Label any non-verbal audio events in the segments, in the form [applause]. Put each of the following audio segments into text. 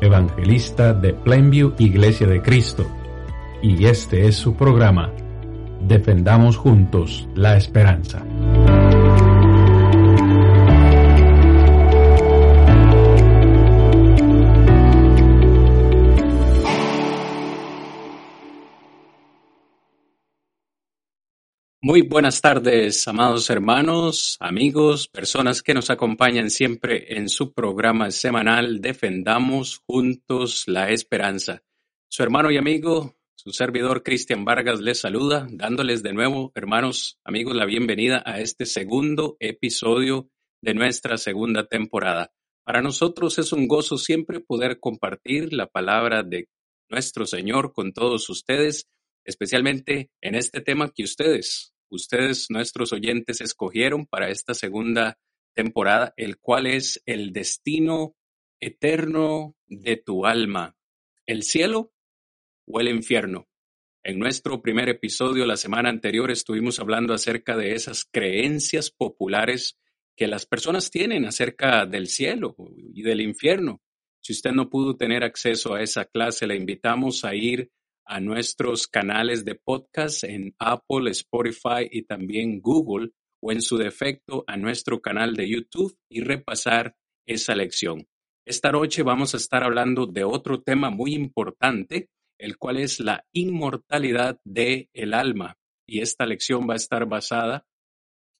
evangelista de Plainview Iglesia de Cristo, y este es su programa, Defendamos Juntos la Esperanza. Muy buenas tardes, amados hermanos, amigos, personas que nos acompañan siempre en su programa semanal Defendamos Juntos la Esperanza. Su hermano y amigo, su servidor Cristian Vargas les saluda, dándoles de nuevo, hermanos, amigos, la bienvenida a este segundo episodio de nuestra segunda temporada. Para nosotros es un gozo siempre poder compartir la palabra de nuestro Señor con todos ustedes especialmente en este tema que ustedes, ustedes, nuestros oyentes, escogieron para esta segunda temporada, el cual es el destino eterno de tu alma, el cielo o el infierno. En nuestro primer episodio la semana anterior estuvimos hablando acerca de esas creencias populares que las personas tienen acerca del cielo y del infierno. Si usted no pudo tener acceso a esa clase, le invitamos a ir a nuestros canales de podcast en Apple, Spotify y también Google o en su defecto a nuestro canal de YouTube y repasar esa lección. Esta noche vamos a estar hablando de otro tema muy importante, el cual es la inmortalidad del el alma. Y esta lección va a estar basada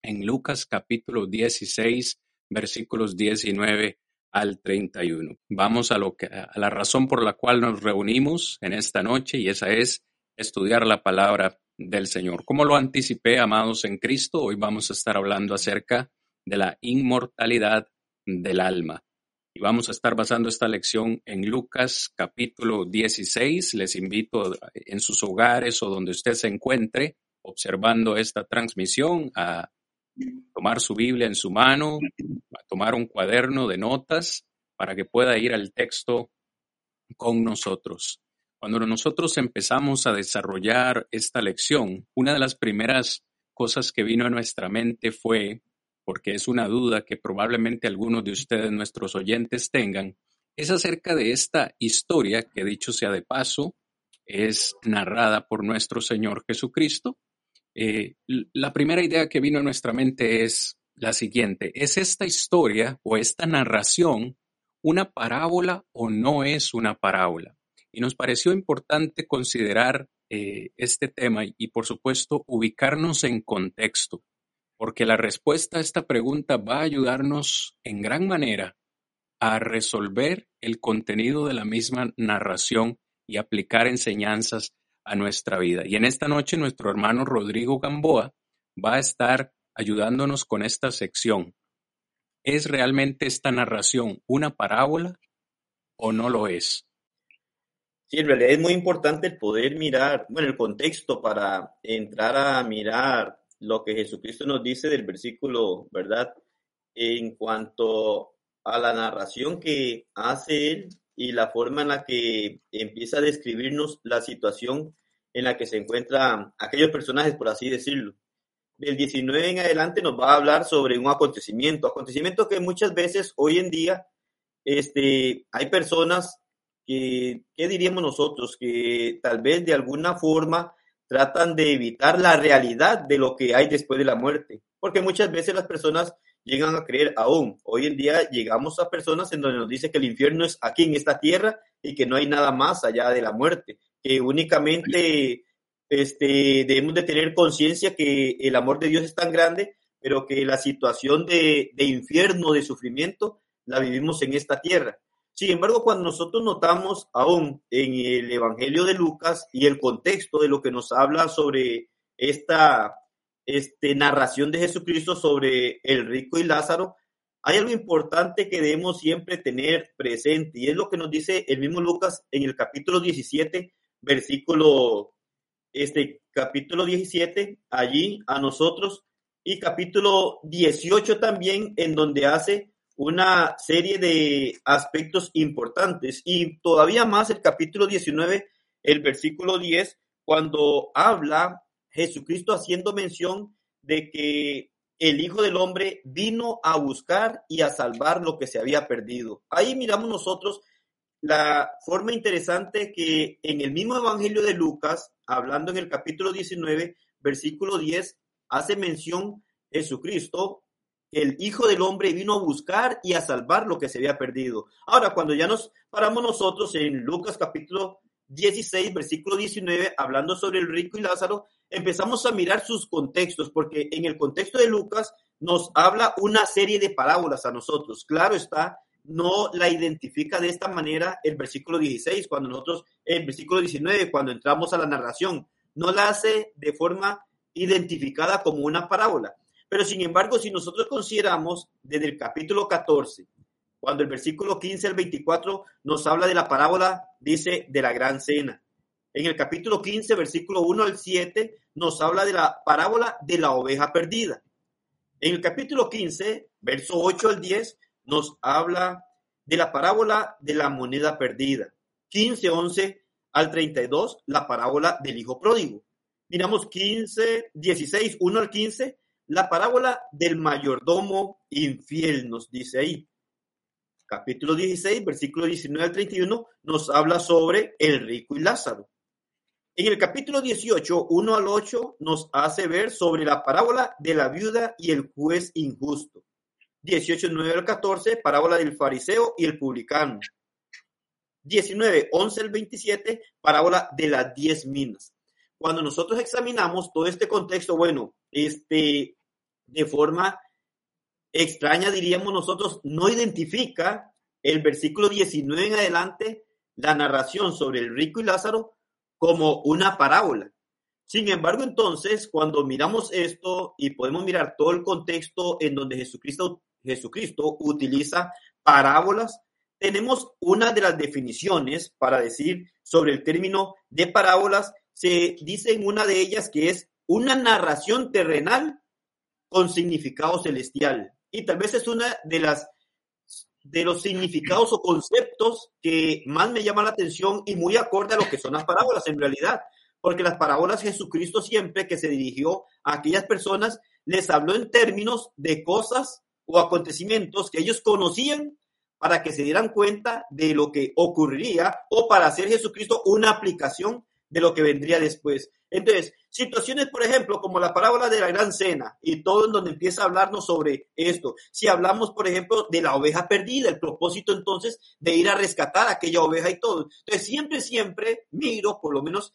en Lucas capítulo 16, versículos 19 al 31. Vamos a, lo que, a la razón por la cual nos reunimos en esta noche y esa es estudiar la palabra del Señor. Como lo anticipé, amados en Cristo, hoy vamos a estar hablando acerca de la inmortalidad del alma. Y vamos a estar basando esta lección en Lucas capítulo 16. Les invito en sus hogares o donde usted se encuentre observando esta transmisión a tomar su Biblia en su mano, tomar un cuaderno de notas para que pueda ir al texto con nosotros. Cuando nosotros empezamos a desarrollar esta lección, una de las primeras cosas que vino a nuestra mente fue, porque es una duda que probablemente algunos de ustedes, nuestros oyentes, tengan, es acerca de esta historia que dicho sea de paso, es narrada por nuestro Señor Jesucristo eh, la primera idea que vino a nuestra mente es la siguiente. ¿Es esta historia o esta narración una parábola o no es una parábola? Y nos pareció importante considerar eh, este tema y, por supuesto, ubicarnos en contexto, porque la respuesta a esta pregunta va a ayudarnos en gran manera a resolver el contenido de la misma narración y aplicar enseñanzas a nuestra vida. Y en esta noche nuestro hermano Rodrigo Gamboa va a estar ayudándonos con esta sección. ¿Es realmente esta narración una parábola o no lo es? Sí, en realidad es muy importante el poder mirar, bueno, el contexto para entrar a mirar lo que Jesucristo nos dice del versículo, ¿verdad? En cuanto a la narración que hace él y la forma en la que empieza a describirnos la situación en la que se encuentran aquellos personajes, por así decirlo. Del 19 en adelante nos va a hablar sobre un acontecimiento, acontecimiento que muchas veces hoy en día este, hay personas que, ¿qué diríamos nosotros? Que tal vez de alguna forma tratan de evitar la realidad de lo que hay después de la muerte, porque muchas veces las personas llegan a creer aún. Hoy en día llegamos a personas en donde nos dice que el infierno es aquí en esta tierra y que no hay nada más allá de la muerte, que únicamente este, debemos de tener conciencia que el amor de Dios es tan grande, pero que la situación de, de infierno, de sufrimiento, la vivimos en esta tierra. Sin embargo, cuando nosotros notamos aún en el Evangelio de Lucas y el contexto de lo que nos habla sobre esta este, narración de Jesucristo sobre el rico y Lázaro, hay algo importante que debemos siempre tener presente y es lo que nos dice el mismo Lucas en el capítulo 17, versículo, este capítulo 17, allí a nosotros y capítulo 18 también en donde hace una serie de aspectos importantes. Y todavía más el capítulo 19, el versículo 10, cuando habla Jesucristo haciendo mención de que el Hijo del Hombre vino a buscar y a salvar lo que se había perdido. Ahí miramos nosotros la forma interesante que en el mismo Evangelio de Lucas, hablando en el capítulo 19, versículo 10, hace mención Jesucristo, el Hijo del Hombre vino a buscar y a salvar lo que se había perdido. Ahora, cuando ya nos paramos nosotros en Lucas capítulo 16, versículo 19, hablando sobre el rico y Lázaro, empezamos a mirar sus contextos, porque en el contexto de Lucas nos habla una serie de parábolas a nosotros. Claro está, no la identifica de esta manera el versículo 16, cuando nosotros, el versículo 19, cuando entramos a la narración, no la hace de forma identificada como una parábola. Pero sin embargo, si nosotros consideramos desde el capítulo 14 cuando el versículo 15 al 24 nos habla de la parábola, dice, de la gran cena. En el capítulo 15, versículo 1 al 7, nos habla de la parábola de la oveja perdida. En el capítulo 15, verso 8 al 10, nos habla de la parábola de la moneda perdida. 15, 11 al 32, la parábola del hijo pródigo. Miramos 15, 16, 1 al 15, la parábola del mayordomo infiel, nos dice ahí capítulo 16, versículo 19 al 31, nos habla sobre el rico y Lázaro. En el capítulo 18, 1 al 8, nos hace ver sobre la parábola de la viuda y el juez injusto. 18, 9 al 14, parábola del fariseo y el publicano. 19, 11 al 27, parábola de las diez minas. Cuando nosotros examinamos todo este contexto, bueno, este, de forma extraña, diríamos nosotros, no identifica el versículo 19 en adelante la narración sobre el rico y Lázaro como una parábola. Sin embargo, entonces, cuando miramos esto y podemos mirar todo el contexto en donde Jesucristo, Jesucristo utiliza parábolas, tenemos una de las definiciones para decir sobre el término de parábolas. Se dice en una de ellas que es una narración terrenal con significado celestial y tal vez es una de las de los significados o conceptos que más me llama la atención y muy acorde a lo que son las parábolas en realidad, porque las parábolas Jesucristo siempre que se dirigió a aquellas personas les habló en términos de cosas o acontecimientos que ellos conocían para que se dieran cuenta de lo que ocurriría o para hacer Jesucristo una aplicación de lo que vendría después. Entonces, situaciones, por ejemplo, como la parábola de la gran cena y todo en donde empieza a hablarnos sobre esto. Si hablamos, por ejemplo, de la oveja perdida, el propósito entonces de ir a rescatar aquella oveja y todo. Entonces, siempre, siempre miro, por lo menos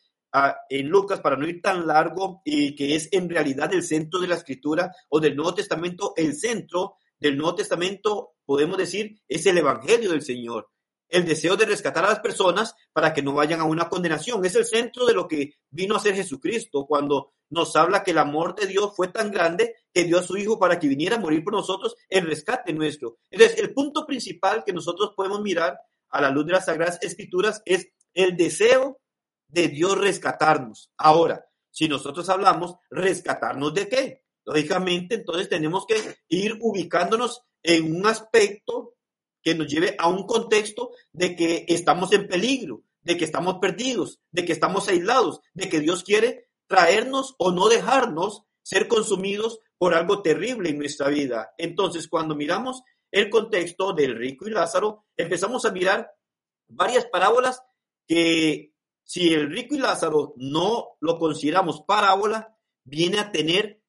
en Lucas, para no ir tan largo, y que es en realidad el centro de la escritura o del Nuevo Testamento, el centro del Nuevo Testamento, podemos decir, es el Evangelio del Señor el deseo de rescatar a las personas para que no vayan a una condenación. Es el centro de lo que vino a ser Jesucristo cuando nos habla que el amor de Dios fue tan grande que dio a su Hijo para que viniera a morir por nosotros el rescate nuestro. Entonces, el punto principal que nosotros podemos mirar a la luz de las Sagradas Escrituras es el deseo de Dios rescatarnos. Ahora, si nosotros hablamos, rescatarnos de qué? Lógicamente, entonces tenemos que ir ubicándonos en un aspecto que nos lleve a un contexto de que estamos en peligro, de que estamos perdidos, de que estamos aislados, de que Dios quiere traernos o no dejarnos ser consumidos por algo terrible en nuestra vida. Entonces, cuando miramos el contexto del rico y Lázaro, empezamos a mirar varias parábolas que si el rico y Lázaro no lo consideramos parábola, viene a tener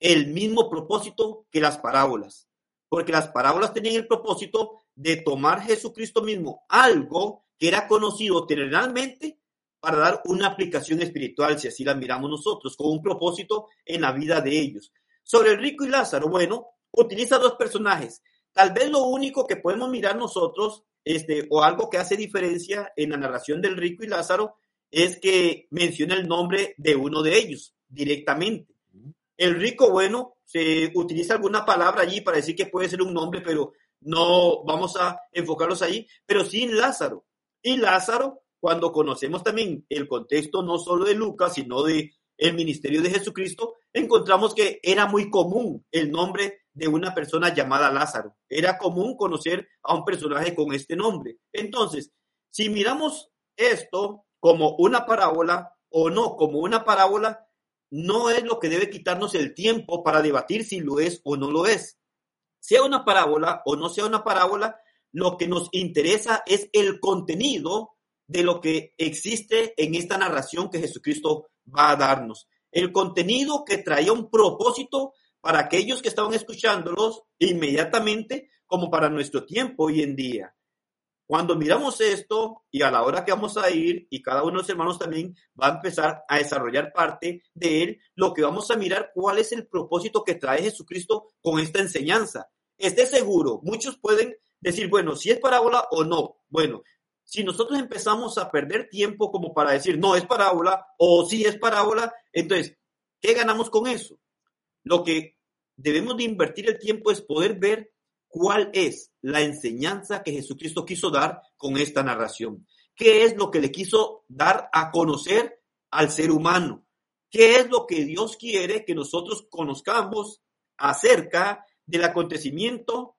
el mismo propósito que las parábolas, porque las parábolas tenían el propósito de tomar Jesucristo mismo algo que era conocido terrenalmente para dar una aplicación espiritual, si así la miramos nosotros, con un propósito en la vida de ellos. Sobre el rico y Lázaro, bueno, utiliza dos personajes. Tal vez lo único que podemos mirar nosotros, este, o algo que hace diferencia en la narración del rico y Lázaro, es que menciona el nombre de uno de ellos directamente. El rico, bueno, se utiliza alguna palabra allí para decir que puede ser un nombre, pero no vamos a enfocarlos ahí, pero sin Lázaro. Y Lázaro, cuando conocemos también el contexto no solo de Lucas, sino de el ministerio de Jesucristo, encontramos que era muy común el nombre de una persona llamada Lázaro. Era común conocer a un personaje con este nombre. Entonces, si miramos esto como una parábola o no como una parábola, no es lo que debe quitarnos el tiempo para debatir si lo es o no lo es. Sea una parábola o no sea una parábola, lo que nos interesa es el contenido de lo que existe en esta narración que Jesucristo va a darnos. El contenido que traía un propósito para aquellos que estaban escuchándolos inmediatamente como para nuestro tiempo hoy en día. Cuando miramos esto y a la hora que vamos a ir y cada uno de los hermanos también va a empezar a desarrollar parte de él, lo que vamos a mirar cuál es el propósito que trae Jesucristo con esta enseñanza. Esté seguro, muchos pueden decir, bueno, si es parábola o no. Bueno, si nosotros empezamos a perder tiempo como para decir, no es parábola o sí es parábola, entonces, ¿qué ganamos con eso? Lo que debemos de invertir el tiempo es poder ver cuál es la enseñanza que Jesucristo quiso dar con esta narración. ¿Qué es lo que le quiso dar a conocer al ser humano? ¿Qué es lo que Dios quiere que nosotros conozcamos acerca del acontecimiento,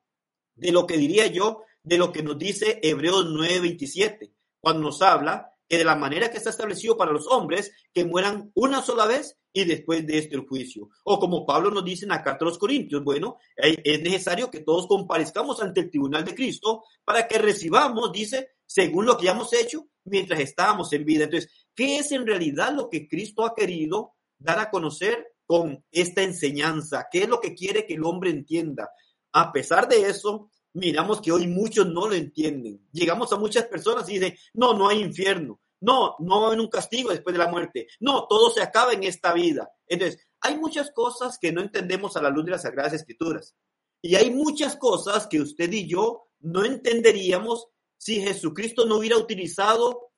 de lo que diría yo, de lo que nos dice Hebreos 9:27, cuando nos habla que de la manera que está establecido para los hombres, que mueran una sola vez y después de este el juicio. O como Pablo nos dice en la carta a los Corintios, bueno, es necesario que todos comparezcamos ante el tribunal de Cristo para que recibamos, dice, según lo que ya hemos hecho mientras estábamos en vida. Entonces, ¿qué es en realidad lo que Cristo ha querido dar a conocer con esta enseñanza? ¿Qué es lo que quiere que el hombre entienda? A pesar de eso, miramos que hoy muchos no lo entienden. Llegamos a muchas personas y dicen, no, no hay infierno. No, no hay un castigo después de la muerte. No, todo se acaba en esta vida. Entonces, hay muchas cosas que no entendemos a la luz de las Sagradas Escrituras. Y hay muchas cosas que usted y yo no entenderíamos si Jesucristo no hubiera utilizado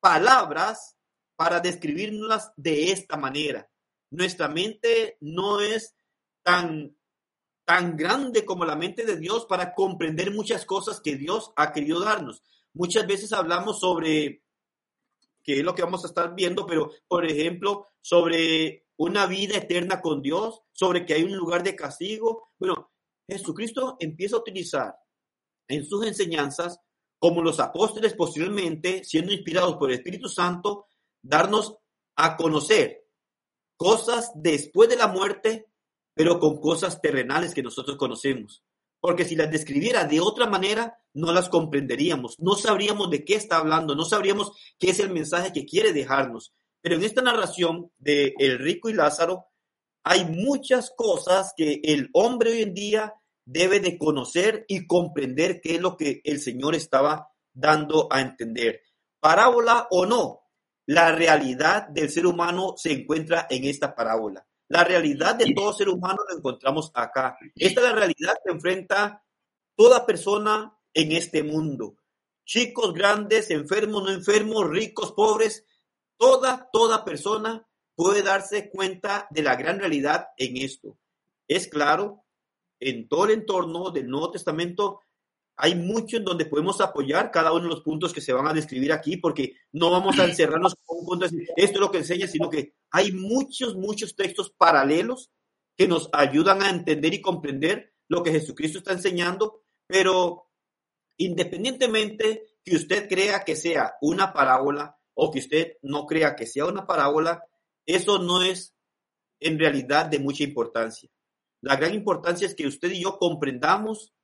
palabras para describirlas de esta manera. Nuestra mente no es tan tan grande como la mente de Dios para comprender muchas cosas que Dios ha querido darnos. Muchas veces hablamos sobre, que es lo que vamos a estar viendo, pero por ejemplo, sobre una vida eterna con Dios, sobre que hay un lugar de castigo. Bueno, Jesucristo empieza a utilizar en sus enseñanzas, como los apóstoles posteriormente, siendo inspirados por el Espíritu Santo, darnos a conocer cosas después de la muerte pero con cosas terrenales que nosotros conocemos. Porque si las describiera de otra manera, no las comprenderíamos, no sabríamos de qué está hablando, no sabríamos qué es el mensaje que quiere dejarnos. Pero en esta narración de El rico y Lázaro, hay muchas cosas que el hombre hoy en día debe de conocer y comprender qué es lo que el Señor estaba dando a entender. Parábola o no, la realidad del ser humano se encuentra en esta parábola. La realidad de todo ser humano lo encontramos acá. Esta es la realidad que enfrenta toda persona en este mundo. Chicos, grandes, enfermos, no enfermos, ricos, pobres, toda, toda persona puede darse cuenta de la gran realidad en esto. Es claro, en todo el entorno del Nuevo Testamento hay mucho en donde podemos apoyar cada uno de los puntos que se van a describir aquí, porque no vamos a encerrarnos con un punto de decir, esto es lo que enseña, sino que hay muchos, muchos textos paralelos que nos ayudan a entender y comprender lo que Jesucristo está enseñando, pero independientemente que usted crea que sea una parábola o que usted no crea que sea una parábola, eso no es en realidad de mucha importancia. La gran importancia es que usted y yo comprendamos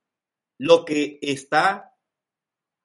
lo que está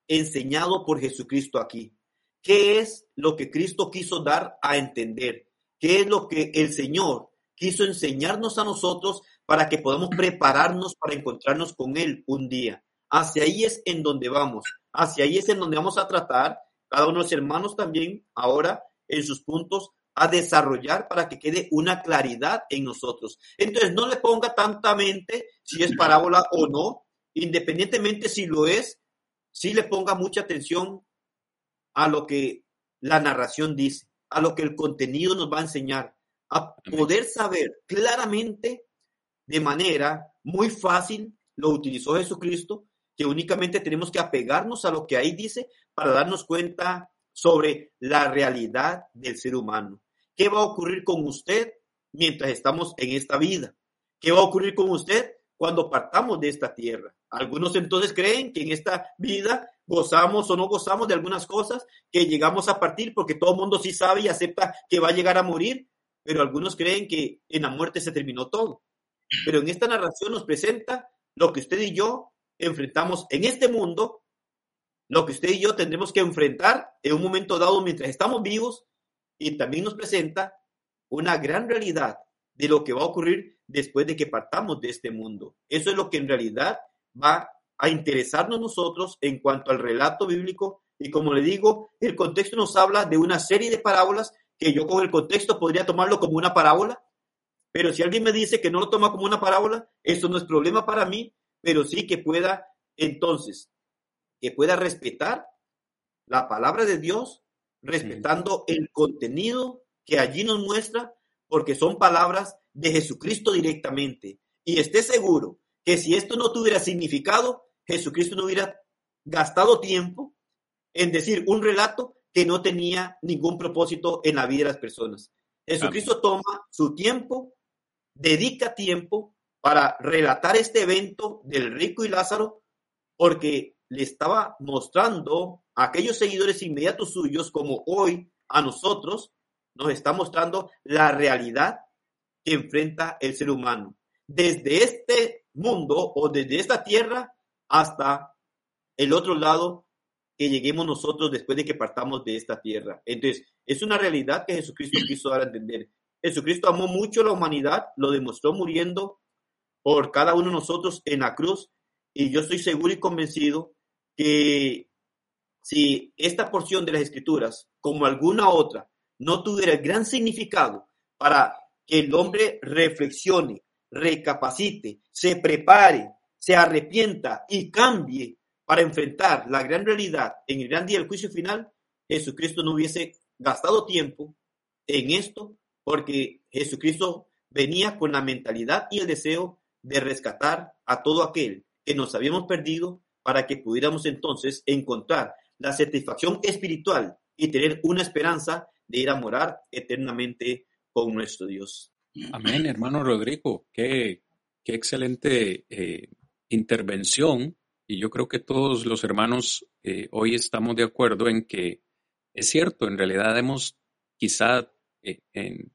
enseñado por Jesucristo aquí. ¿Qué es lo que Cristo quiso dar a entender? ¿Qué es lo que el Señor quiso enseñarnos a nosotros para que podamos prepararnos para encontrarnos con Él un día? Hacia ahí es en donde vamos. Hacia ahí es en donde vamos a tratar, cada uno de los hermanos también, ahora en sus puntos, a desarrollar para que quede una claridad en nosotros. Entonces, no le ponga tanta mente si es parábola o no, independientemente si lo es, sí le ponga mucha atención a lo que la narración dice, a lo que el contenido nos va a enseñar, a poder saber claramente de manera muy fácil, lo utilizó Jesucristo, que únicamente tenemos que apegarnos a lo que ahí dice para darnos cuenta sobre la realidad del ser humano. ¿Qué va a ocurrir con usted mientras estamos en esta vida? ¿Qué va a ocurrir con usted cuando partamos de esta tierra? Algunos entonces creen que en esta vida gozamos o no gozamos de algunas cosas, que llegamos a partir porque todo el mundo sí sabe y acepta que va a llegar a morir, pero algunos creen que en la muerte se terminó todo. Pero en esta narración nos presenta lo que usted y yo enfrentamos en este mundo lo que usted y yo tendremos que enfrentar en un momento dado mientras estamos vivos y también nos presenta una gran realidad de lo que va a ocurrir después de que partamos de este mundo. Eso es lo que en realidad va a interesarnos nosotros en cuanto al relato bíblico. Y como le digo, el contexto nos habla de una serie de parábolas que yo con el contexto podría tomarlo como una parábola, pero si alguien me dice que no lo toma como una parábola, eso no es problema para mí, pero sí que pueda entonces que pueda respetar la palabra de Dios, respetando el contenido que allí nos muestra, porque son palabras de Jesucristo directamente. Y esté seguro que si esto no tuviera significado, Jesucristo no hubiera gastado tiempo en decir un relato que no tenía ningún propósito en la vida de las personas. Jesucristo toma su tiempo, dedica tiempo para relatar este evento del rico y Lázaro, porque le estaba mostrando a aquellos seguidores inmediatos suyos, como hoy a nosotros, nos está mostrando la realidad que enfrenta el ser humano. Desde este mundo o desde esta tierra hasta el otro lado que lleguemos nosotros después de que partamos de esta tierra. Entonces, es una realidad que Jesucristo quiso dar a entender. Jesucristo amó mucho a la humanidad, lo demostró muriendo por cada uno de nosotros en la cruz, y yo estoy seguro y convencido que si esta porción de las escrituras, como alguna otra, no tuviera gran significado para que el hombre reflexione, recapacite, se prepare, se arrepienta y cambie para enfrentar la gran realidad en el gran día del juicio final, Jesucristo no hubiese gastado tiempo en esto porque Jesucristo venía con la mentalidad y el deseo de rescatar a todo aquel que nos habíamos perdido para que pudiéramos entonces encontrar la satisfacción espiritual y tener una esperanza de ir a morar eternamente con nuestro Dios. Amén, hermano Rodrigo. Qué, qué excelente eh, intervención. Y yo creo que todos los hermanos eh, hoy estamos de acuerdo en que es cierto, en realidad hemos quizá eh, en,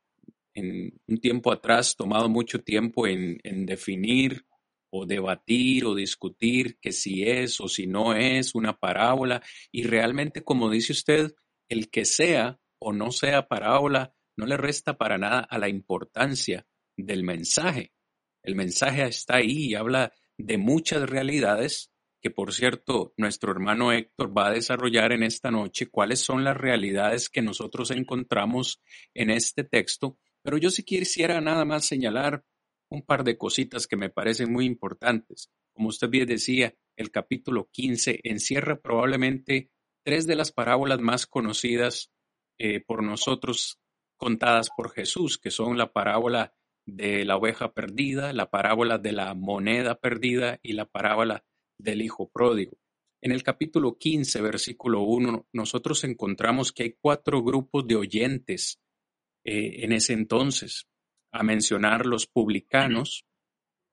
en, un tiempo atrás tomado mucho tiempo en, en definir o debatir o discutir que si es o si no es una parábola. Y realmente, como dice usted, el que sea o no sea parábola no le resta para nada a la importancia del mensaje. El mensaje está ahí y habla de muchas realidades que, por cierto, nuestro hermano Héctor va a desarrollar en esta noche cuáles son las realidades que nosotros encontramos en este texto. Pero yo sí quisiera nada más señalar un par de cositas que me parecen muy importantes. Como usted bien decía, el capítulo 15 encierra probablemente tres de las parábolas más conocidas eh, por nosotros contadas por Jesús, que son la parábola de la oveja perdida, la parábola de la moneda perdida y la parábola del hijo pródigo. En el capítulo 15, versículo 1, nosotros encontramos que hay cuatro grupos de oyentes eh, en ese entonces a mencionar los publicanos,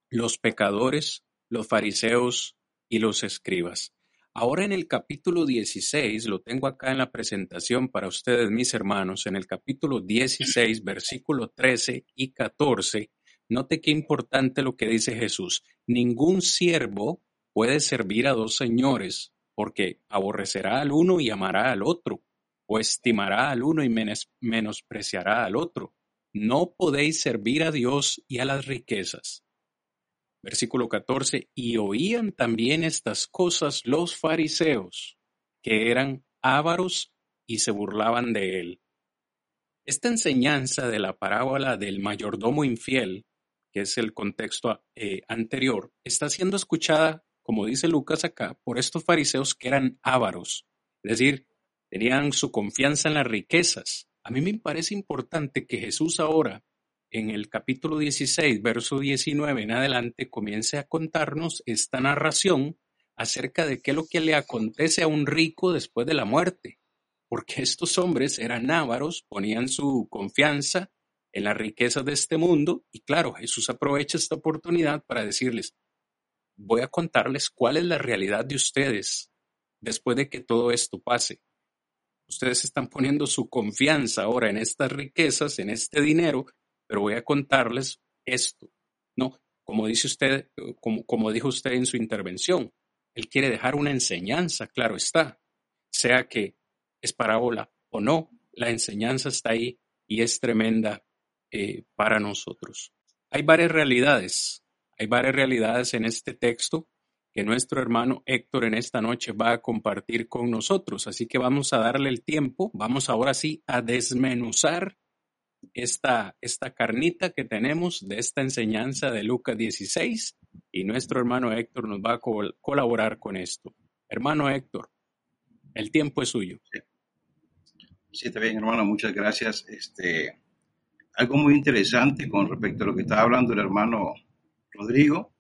los pecadores, los fariseos y los escribas. Ahora en el capítulo 16, lo tengo acá en la presentación para ustedes, mis hermanos, en el capítulo 16, versículo 13 y 14, note qué importante lo que dice Jesús. Ningún siervo puede servir a dos señores, porque aborrecerá al uno y amará al otro, o estimará al uno y menospreciará al otro. No podéis servir a Dios y a las riquezas. Versículo 14. Y oían también estas cosas los fariseos, que eran ávaros y se burlaban de él. Esta enseñanza de la parábola del mayordomo infiel, que es el contexto eh, anterior, está siendo escuchada, como dice Lucas acá, por estos fariseos que eran ávaros, es decir, tenían su confianza en las riquezas, a mí me parece importante que Jesús ahora en el capítulo 16, verso 19 en adelante, comience a contarnos esta narración acerca de qué es lo que le acontece a un rico después de la muerte, porque estos hombres eran ávaros, ponían su confianza en las riquezas de este mundo y claro, Jesús aprovecha esta oportunidad para decirles, voy a contarles cuál es la realidad de ustedes después de que todo esto pase. Ustedes están poniendo su confianza ahora en estas riquezas, en este dinero, pero voy a contarles esto. No, como dice usted, como, dijo usted en su intervención, él quiere dejar una enseñanza, claro está, sea que es parábola o no, la enseñanza está ahí y es tremenda eh, para nosotros. Hay varias realidades, hay varias realidades en este texto que nuestro hermano Héctor en esta noche va a compartir con nosotros, así que vamos a darle el tiempo, vamos ahora sí a desmenuzar esta, esta carnita que tenemos de esta enseñanza de Lucas 16 y nuestro hermano Héctor nos va a colaborar con esto. Hermano Héctor, el tiempo es suyo. Sí. está bien, hermano, muchas gracias. Este, algo muy interesante con respecto a lo que estaba hablando el hermano Rodrigo.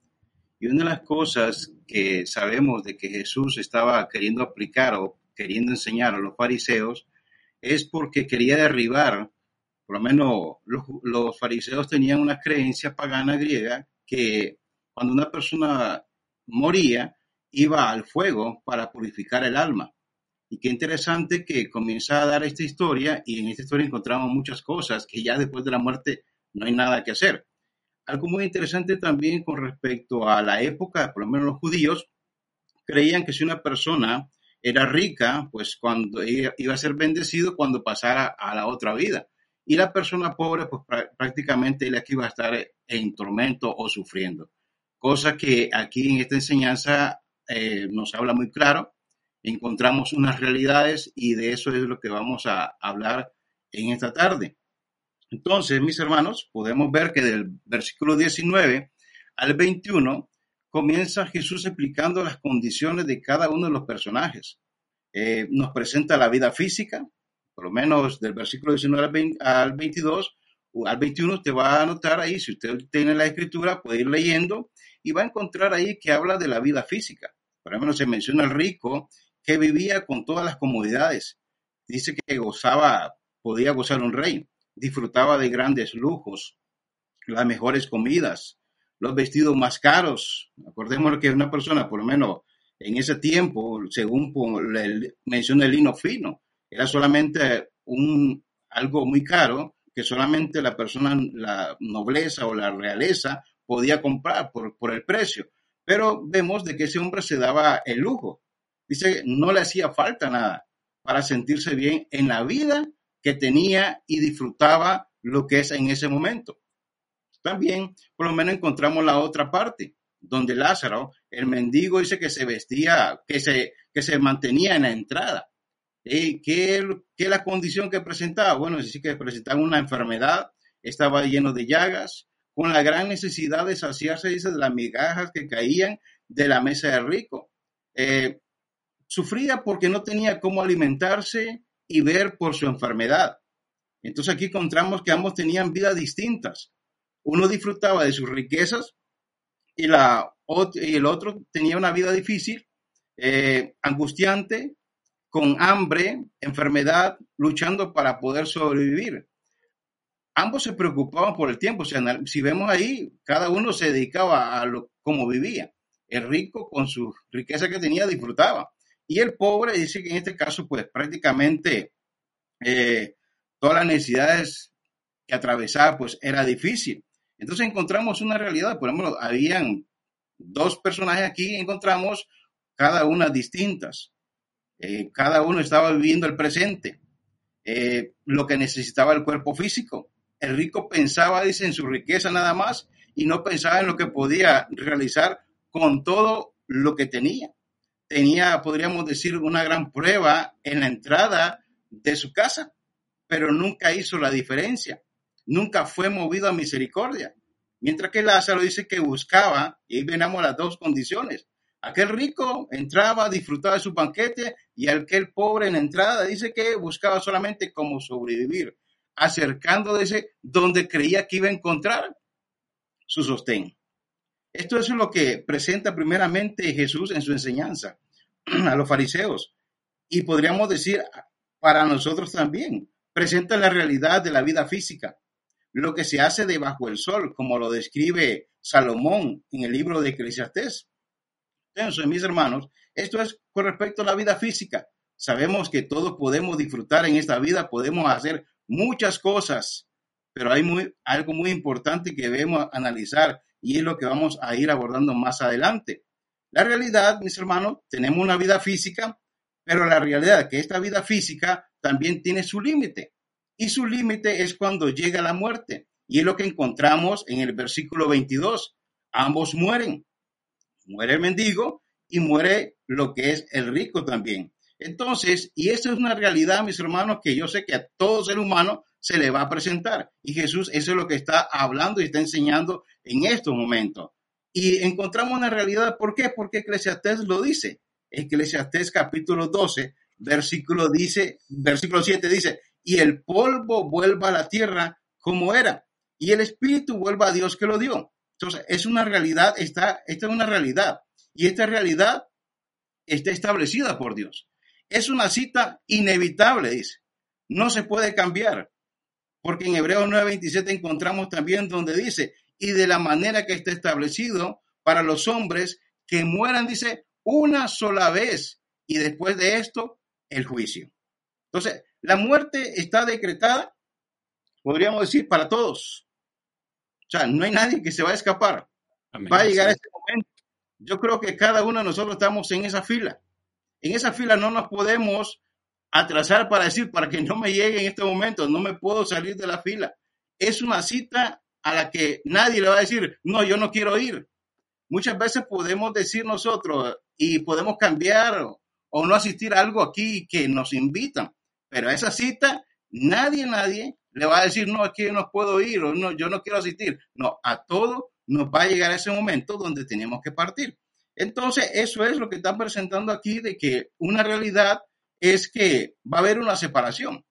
Y una de las cosas que sabemos de que Jesús estaba queriendo aplicar o queriendo enseñar a los fariseos es porque quería derribar por lo menos los, fariseos tenían una creencia pagana griega que cuando una persona moría, iba al fuego para purificar el alma. Y qué interesante que comienza a dar esta historia y en esta historia encontramos muchas cosas que ya después de la muerte no hay nada que hacer. Algo muy interesante también con respecto a la época, por lo menos los judíos, creían que si una persona era rica, pues cuando iba a ser bendecido cuando pasara a la otra vida y la persona pobre pues prácticamente la que iba a estar en tormento o sufriendo. Cosa que aquí en esta enseñanza eh, nos habla muy claro, encontramos unas realidades y de eso es lo que vamos a hablar en esta tarde. Entonces, mis hermanos, podemos ver que del versículo 19 al 21 comienza Jesús explicando las condiciones de cada uno de los personajes. Eh, nos presenta la vida física, por lo menos del versículo 19 al, 22, al 21 te va a anotar ahí, si usted tiene la escritura, puede ir leyendo y va a encontrar ahí que habla de la vida física. Por ejemplo, se menciona el rico que vivía con todas las comodidades. Dice que gozaba, podía gozar un rey, disfrutaba de grandes lujos, las mejores comidas, los vestidos más caros. Acordémonos que una persona, por lo menos en ese tiempo, según menciona el lino fino, era solamente un, algo muy caro que solamente la persona, la nobleza o la realeza podía comprar por, por el precio. Pero vemos de que ese hombre se daba el lujo. Dice, no le hacía falta nada para sentirse bien en la vida que tenía y disfrutaba lo que es en ese momento. También, por lo menos, encontramos la otra parte, donde Lázaro, el mendigo, dice que se vestía, que se, que se mantenía en la entrada. ¿Qué, es la condición que presentaba? Bueno, decir, que presentaba una enfermedad, estaba lleno de llagas, con la gran necesidad de saciarse, dice, de las migajas que caían de la mesa del rico. Eh, sufría porque no tenía cómo alimentarse y ver por su enfermedad. Entonces aquí encontramos que ambos tenían vidas distintas. Uno disfrutaba de sus riquezas y, la, y el otro tenía una vida difícil, eh, angustiante, con hambre, enfermedad, luchando para poder sobrevivir. Ambos se preocupaban por el tiempo. si vemos ahí, cada uno se dedicaba a lo como vivía. El rico con su riqueza que tenía disfrutaba. Y el pobre dice que en este caso, pues prácticamente eh, todas las necesidades que atravesaba, pues era difícil. Entonces encontramos una realidad. Por ejemplo, habían dos personajes aquí, encontramos cada una distintas. Eh, cada uno estaba viviendo el presente, eh, lo que necesitaba el cuerpo físico. El rico pensaba, dice, en su riqueza nada más y no pensaba en lo que podía realizar con todo lo que tenía. Tenía, podríamos decir, una gran prueba en la entrada de su casa, pero nunca hizo la diferencia, nunca fue movido a misericordia. Mientras que Lázaro dice que buscaba, y ahí venamos las dos condiciones, Aquel rico entraba, disfrutaba de su banquete y aquel pobre en entrada dice que buscaba solamente cómo sobrevivir. acercándose donde creía que iba a encontrar su sostén. Esto es lo que presenta primeramente Jesús en su enseñanza a los fariseos y podríamos decir para nosotros también. Presenta la realidad de la vida física, lo que se hace debajo del sol, como lo describe Salomón en el libro de Eclesiastés. Entonces, mis hermanos, esto es con respecto a la vida física. Sabemos que todos podemos disfrutar en esta vida, podemos hacer muchas cosas, pero hay muy, algo muy importante que debemos analizar y es lo que vamos a ir abordando más adelante. La realidad, mis hermanos, tenemos una vida física, pero la realidad es que esta vida física también tiene su límite. Y su límite es cuando llega la muerte. Y es lo que encontramos en el versículo 22. Ambos mueren. Muere el mendigo y muere lo que es el rico también. Entonces, y esto es una realidad, mis hermanos, que yo sé que a todo ser humano se le va a presentar. Y Jesús eso es lo que está hablando y está enseñando en estos momentos. Y encontramos una realidad, ¿por qué? Porque Eclesiastés lo dice. Eclesiastés capítulo 12, versículo, dice, versículo 7 dice, y el polvo vuelva a la tierra como era, y el espíritu vuelva a Dios que lo dio. Entonces, es una realidad, está, esta es una realidad, y esta realidad está establecida por Dios. Es una cita inevitable, dice. No se puede cambiar, porque en Hebreos 9:27 encontramos también donde dice, y de la manera que está establecido para los hombres que mueran, dice, una sola vez y después de esto el juicio. Entonces, la muerte está decretada, podríamos decir, para todos. O sea, no hay nadie que se va a escapar. va a llegar ese momento. Yo creo que cada uno de nosotros estamos en esa fila. En esa fila no nos podemos atrasar para decir, para que no me llegue en este momento, no me puedo salir de la fila. Es una cita a la que nadie le va a decir, no, yo no quiero ir. Muchas veces podemos decir nosotros y podemos cambiar o, no asistir a algo aquí que nos invitan, pero a esa cita nadie, nadie le va a decir, no, aquí no puedo ir o no, yo no quiero asistir. No, a todo nos va a llegar ese momento donde tenemos que partir. Entonces, eso es lo que están presentando aquí de que una realidad es que va a haber una separación.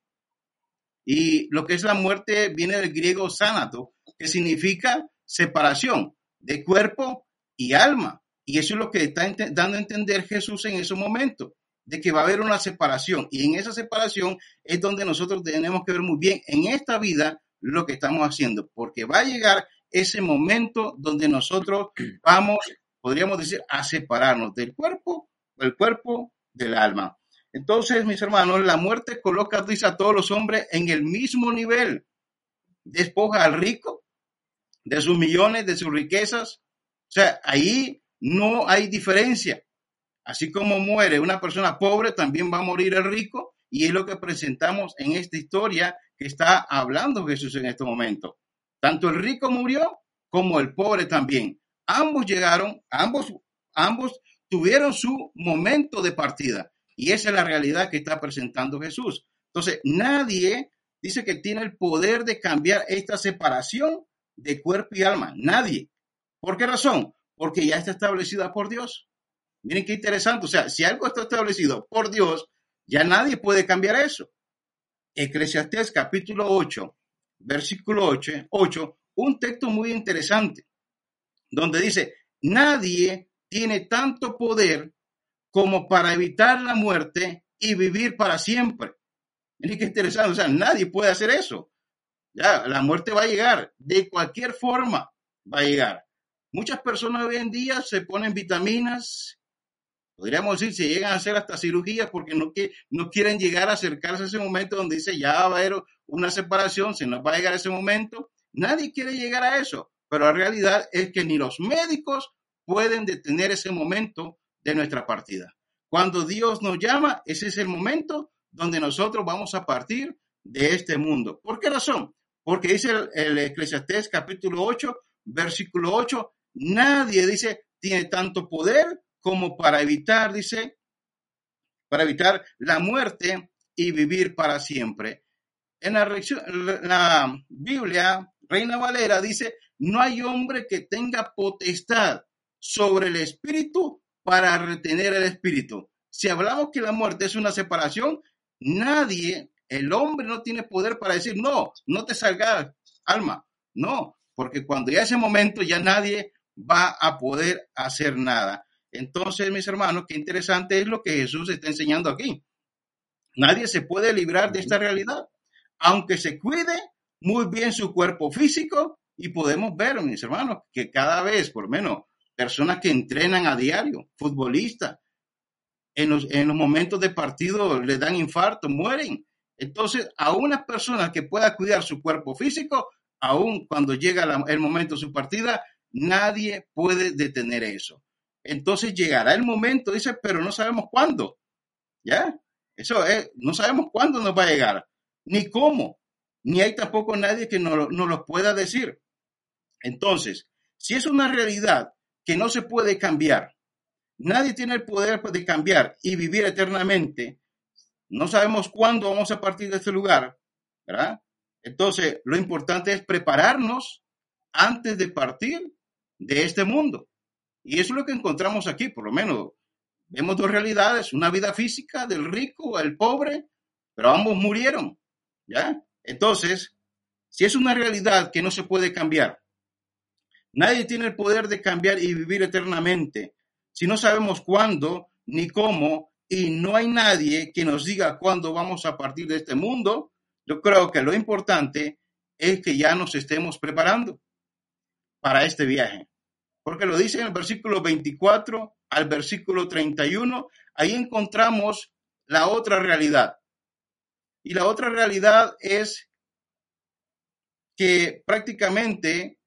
Y lo que es la muerte viene del griego sanato, que significa separación de cuerpo y alma. Y eso es lo que está dando a entender Jesús en ese momento, de que va a haber una separación. Y en esa separación es donde nosotros tenemos que ver muy bien en esta vida lo que estamos haciendo, porque va a llegar ese momento donde nosotros [clears throat] vamos, podríamos decir, a separarnos del cuerpo, del cuerpo del alma. Entonces, mis hermanos, la muerte coloca dice, a todos los hombres en el mismo nivel. Despoja al rico de sus millones, de sus riquezas, o sea, ahí no hay diferencia. Así como muere una persona pobre, también va a morir el rico. Y es lo que presentamos en esta historia que está hablando Jesús en este momento. Tanto el rico murió como el pobre también. Ambos llegaron, ambos, ambos tuvieron su momento de partida. Y esa es la realidad que está presentando Jesús. Entonces, nadie dice que tiene el poder de cambiar esta separación de cuerpo y alma. Nadie. ¿Por qué razón? Porque ya está establecida por Dios. Miren qué interesante. O sea, si algo está establecido por Dios, ya nadie puede cambiar eso. Eclesiastés capítulo 8, versículo 8, 8, un texto muy interesante, donde dice, nadie tiene tanto poder como para evitar la muerte y vivir para siempre. Miren qué interesante. O sea, nadie puede hacer eso. Ya, la muerte va a llegar. De cualquier forma va a llegar. Muchas personas hoy en día se ponen vitaminas, podríamos decir, se llegan a hacer hasta cirugías porque no, que, no quieren llegar a acercarse a ese momento donde dice ya va a haber una separación, se nos va a llegar a ese momento. Nadie quiere llegar a eso, pero la realidad es que ni los médicos pueden detener ese momento de nuestra partida. Cuando Dios nos llama, ese es el momento donde nosotros vamos a partir de este mundo. ¿Por qué razón? Porque dice el, el Eclesiastés capítulo 8, versículo 8, Nadie, dice, tiene tanto poder como para evitar, dice, para evitar la muerte y vivir para siempre. En la, la Biblia, Reina Valera dice, no hay hombre que tenga potestad sobre el espíritu para retener el espíritu. Si hablamos que la muerte es una separación, nadie El hombre no tiene poder para decir, no, no te salgas, alma. No, porque cuando ya ese momento ya nadie va a poder hacer nada. Entonces, mis hermanos, qué interesante es lo que Jesús está enseñando aquí. Nadie se puede librar de esta realidad, aunque se cuide muy bien su cuerpo físico y podemos ver, mis hermanos, que cada vez, por lo menos, personas que entrenan a diario, futbolistas, en los, en los momentos de partido le dan infarto, mueren. Entonces, a una persona que pueda cuidar su cuerpo físico, aún cuando llega el momento de su partida, nadie puede detener eso. Entonces llegará el momento, dice, pero no sabemos cuándo. ¿Ya? Eso es, no sabemos cuándo nos va a llegar, ni cómo, ni hay tampoco nadie que nos, lo pueda decir. Entonces, si es una realidad que no se puede cambiar, nadie tiene el poder de cambiar y vivir eternamente, no sabemos cuándo vamos a partir de este lugar, ¿verdad? Entonces, lo importante es prepararnos antes de partir de este mundo. Y eso es lo que encontramos aquí, por lo menos. Vemos dos realidades, una vida física del rico, el pobre, pero ambos murieron, ¿ya? Entonces, si es una realidad que no se puede cambiar, nadie tiene el poder de cambiar y vivir eternamente. Si no sabemos cuándo ni cómo y no hay nadie que nos diga cuándo vamos a partir de este mundo, yo creo que lo importante es que ya nos estemos preparando para este viaje porque lo dice en el versículo 24 al versículo 31, ahí encontramos la otra realidad. Y la otra realidad es que prácticamente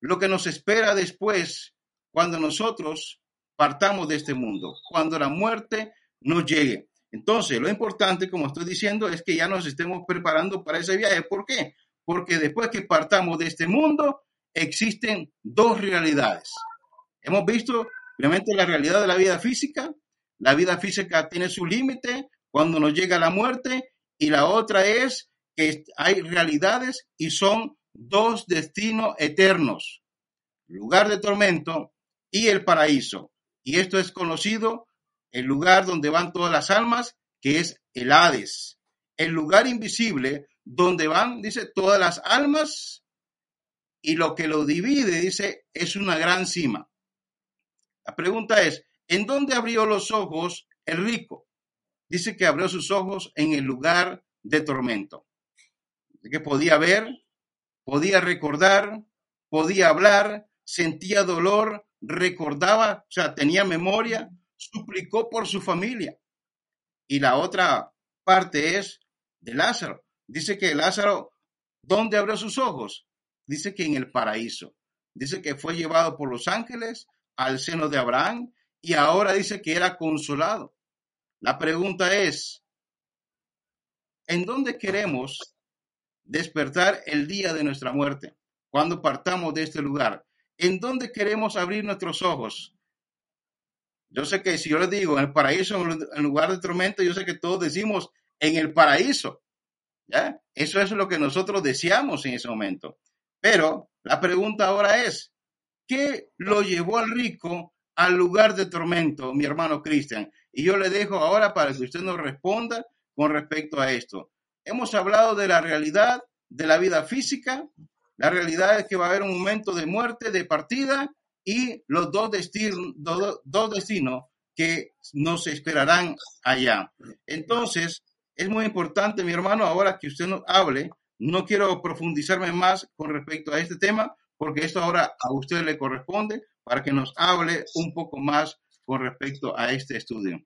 lo que nos espera después cuando nosotros partamos de este mundo, cuando la muerte nos llegue. Entonces, lo importante, como estoy diciendo, es que ya nos estemos preparando para ese viaje. ¿Por qué? Porque después que partamos de este mundo, existen dos realidades. Hemos visto, obviamente, la realidad de la vida física. La vida física tiene su límite cuando nos llega la muerte y la otra es que hay realidades y son dos destinos eternos, lugar de tormento y el paraíso. Y esto es conocido, el lugar donde van todas las almas, que es el Hades, el lugar invisible donde van, dice, todas las almas y lo que lo divide, dice, es una gran cima. La pregunta es, ¿en dónde abrió los ojos el rico? Dice que abrió sus ojos en el lugar de tormento. Que podía ver, podía recordar, podía hablar, sentía dolor, recordaba, o sea, tenía memoria, suplicó por su familia. Y la otra parte es de Lázaro. Dice que Lázaro, ¿dónde abrió sus ojos? Dice que en el paraíso. Dice que fue llevado por los ángeles al seno de Abraham y ahora dice que era consolado. La pregunta es, ¿en dónde queremos despertar el día de nuestra muerte? Cuando partamos de este lugar, ¿en dónde queremos abrir nuestros ojos? Yo sé que si yo les digo en el paraíso, en lugar de tormento, yo sé que todos decimos en el paraíso. ¿ya? Eso es lo que nosotros deseamos en ese momento. Pero la pregunta ahora es, ¿qué lo llevó al rico al lugar de tormento, mi hermano Cristian? Y yo le dejo ahora para que usted nos responda con respecto a esto. Hemos hablado de la realidad de la vida física, la realidad es que va a haber un momento de muerte, de partida y los dos, destinos, dos destinos que nos esperarán allá. Entonces, es muy importante, mi hermano, ahora que usted nos hable no quiero profundizarme más con respecto a este tema, porque esto ahora a usted le corresponde para que nos hable un poco más con respecto a este estudio.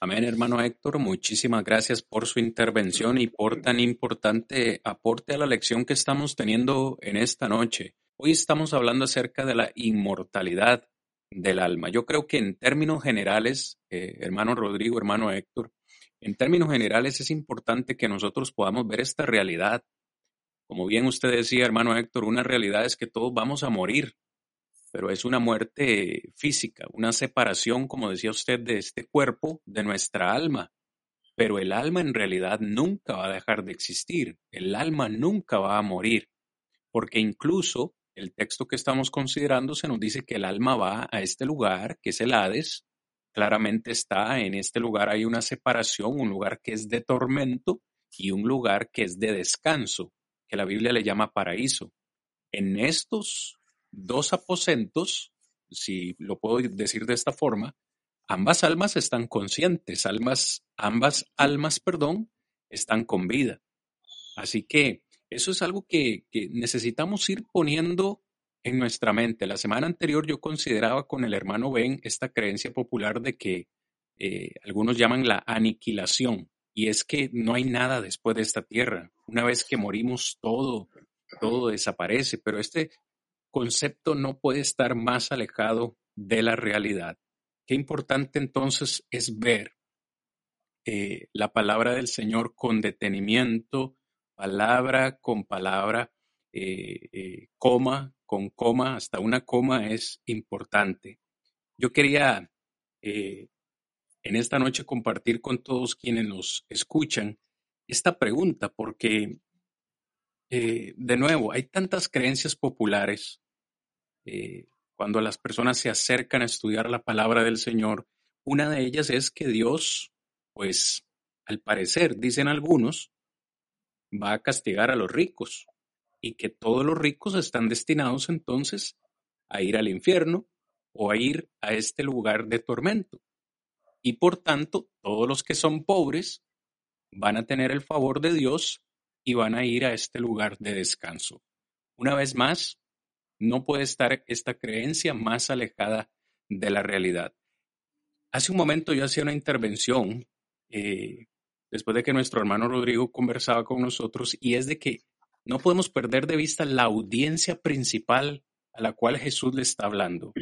Amén, hermano Héctor. Muchísimas gracias por su intervención y por tan importante aporte a la lección que estamos teniendo en esta noche. Hoy estamos hablando acerca de la inmortalidad del alma. Yo creo que en términos generales, eh, hermano Rodrigo, hermano Héctor, en términos generales es importante que nosotros podamos ver esta realidad. Como bien usted decía, hermano Héctor, una realidad es que todos vamos a morir, pero es una muerte física, una separación, como decía usted, de este cuerpo, de nuestra alma. Pero el alma en realidad nunca va a dejar de existir, el alma nunca va a morir, porque incluso el texto que estamos considerando se nos dice que el alma va a este lugar, que es el Hades, claramente está en este lugar hay una separación, un lugar que es de tormento y un lugar que es de descanso, que la Biblia le llama paraíso. En estos dos aposentos, si lo puedo decir de esta forma, ambas almas están conscientes, almas, ambas almas, perdón, están con vida. Así que eso es algo que, que necesitamos ir poniendo en nuestra mente. La semana anterior yo consideraba con el hermano Ben esta creencia popular de que eh, algunos llaman la aniquilación, y es que no hay nada después de esta tierra. Una vez que morimos, todo, todo desaparece, pero este concepto no puede estar más alejado de la realidad. Qué importante entonces es ver eh, la palabra del Señor con detenimiento, palabra con palabra, eh, coma con coma, hasta una coma es importante. Yo quería eh, en esta noche compartir con todos quienes nos escuchan esta pregunta, porque eh, de nuevo, hay tantas creencias populares eh, cuando las personas se acercan a estudiar la palabra del Señor. Una de ellas es que Dios, pues al parecer, dicen algunos, va a castigar a los ricos y que todos los ricos están destinados entonces a ir al infierno o a ir a este lugar de tormento. Y por tanto, todos los que son pobres van a tener el favor de Dios y van a ir a este lugar de descanso. Una vez más, no puede estar esta creencia más alejada de la realidad. Hace un momento yo hacía una intervención eh, después de que nuestro hermano Rodrigo conversaba con nosotros y es de que no podemos perder de vista la audiencia principal a la cual Jesús le está hablando.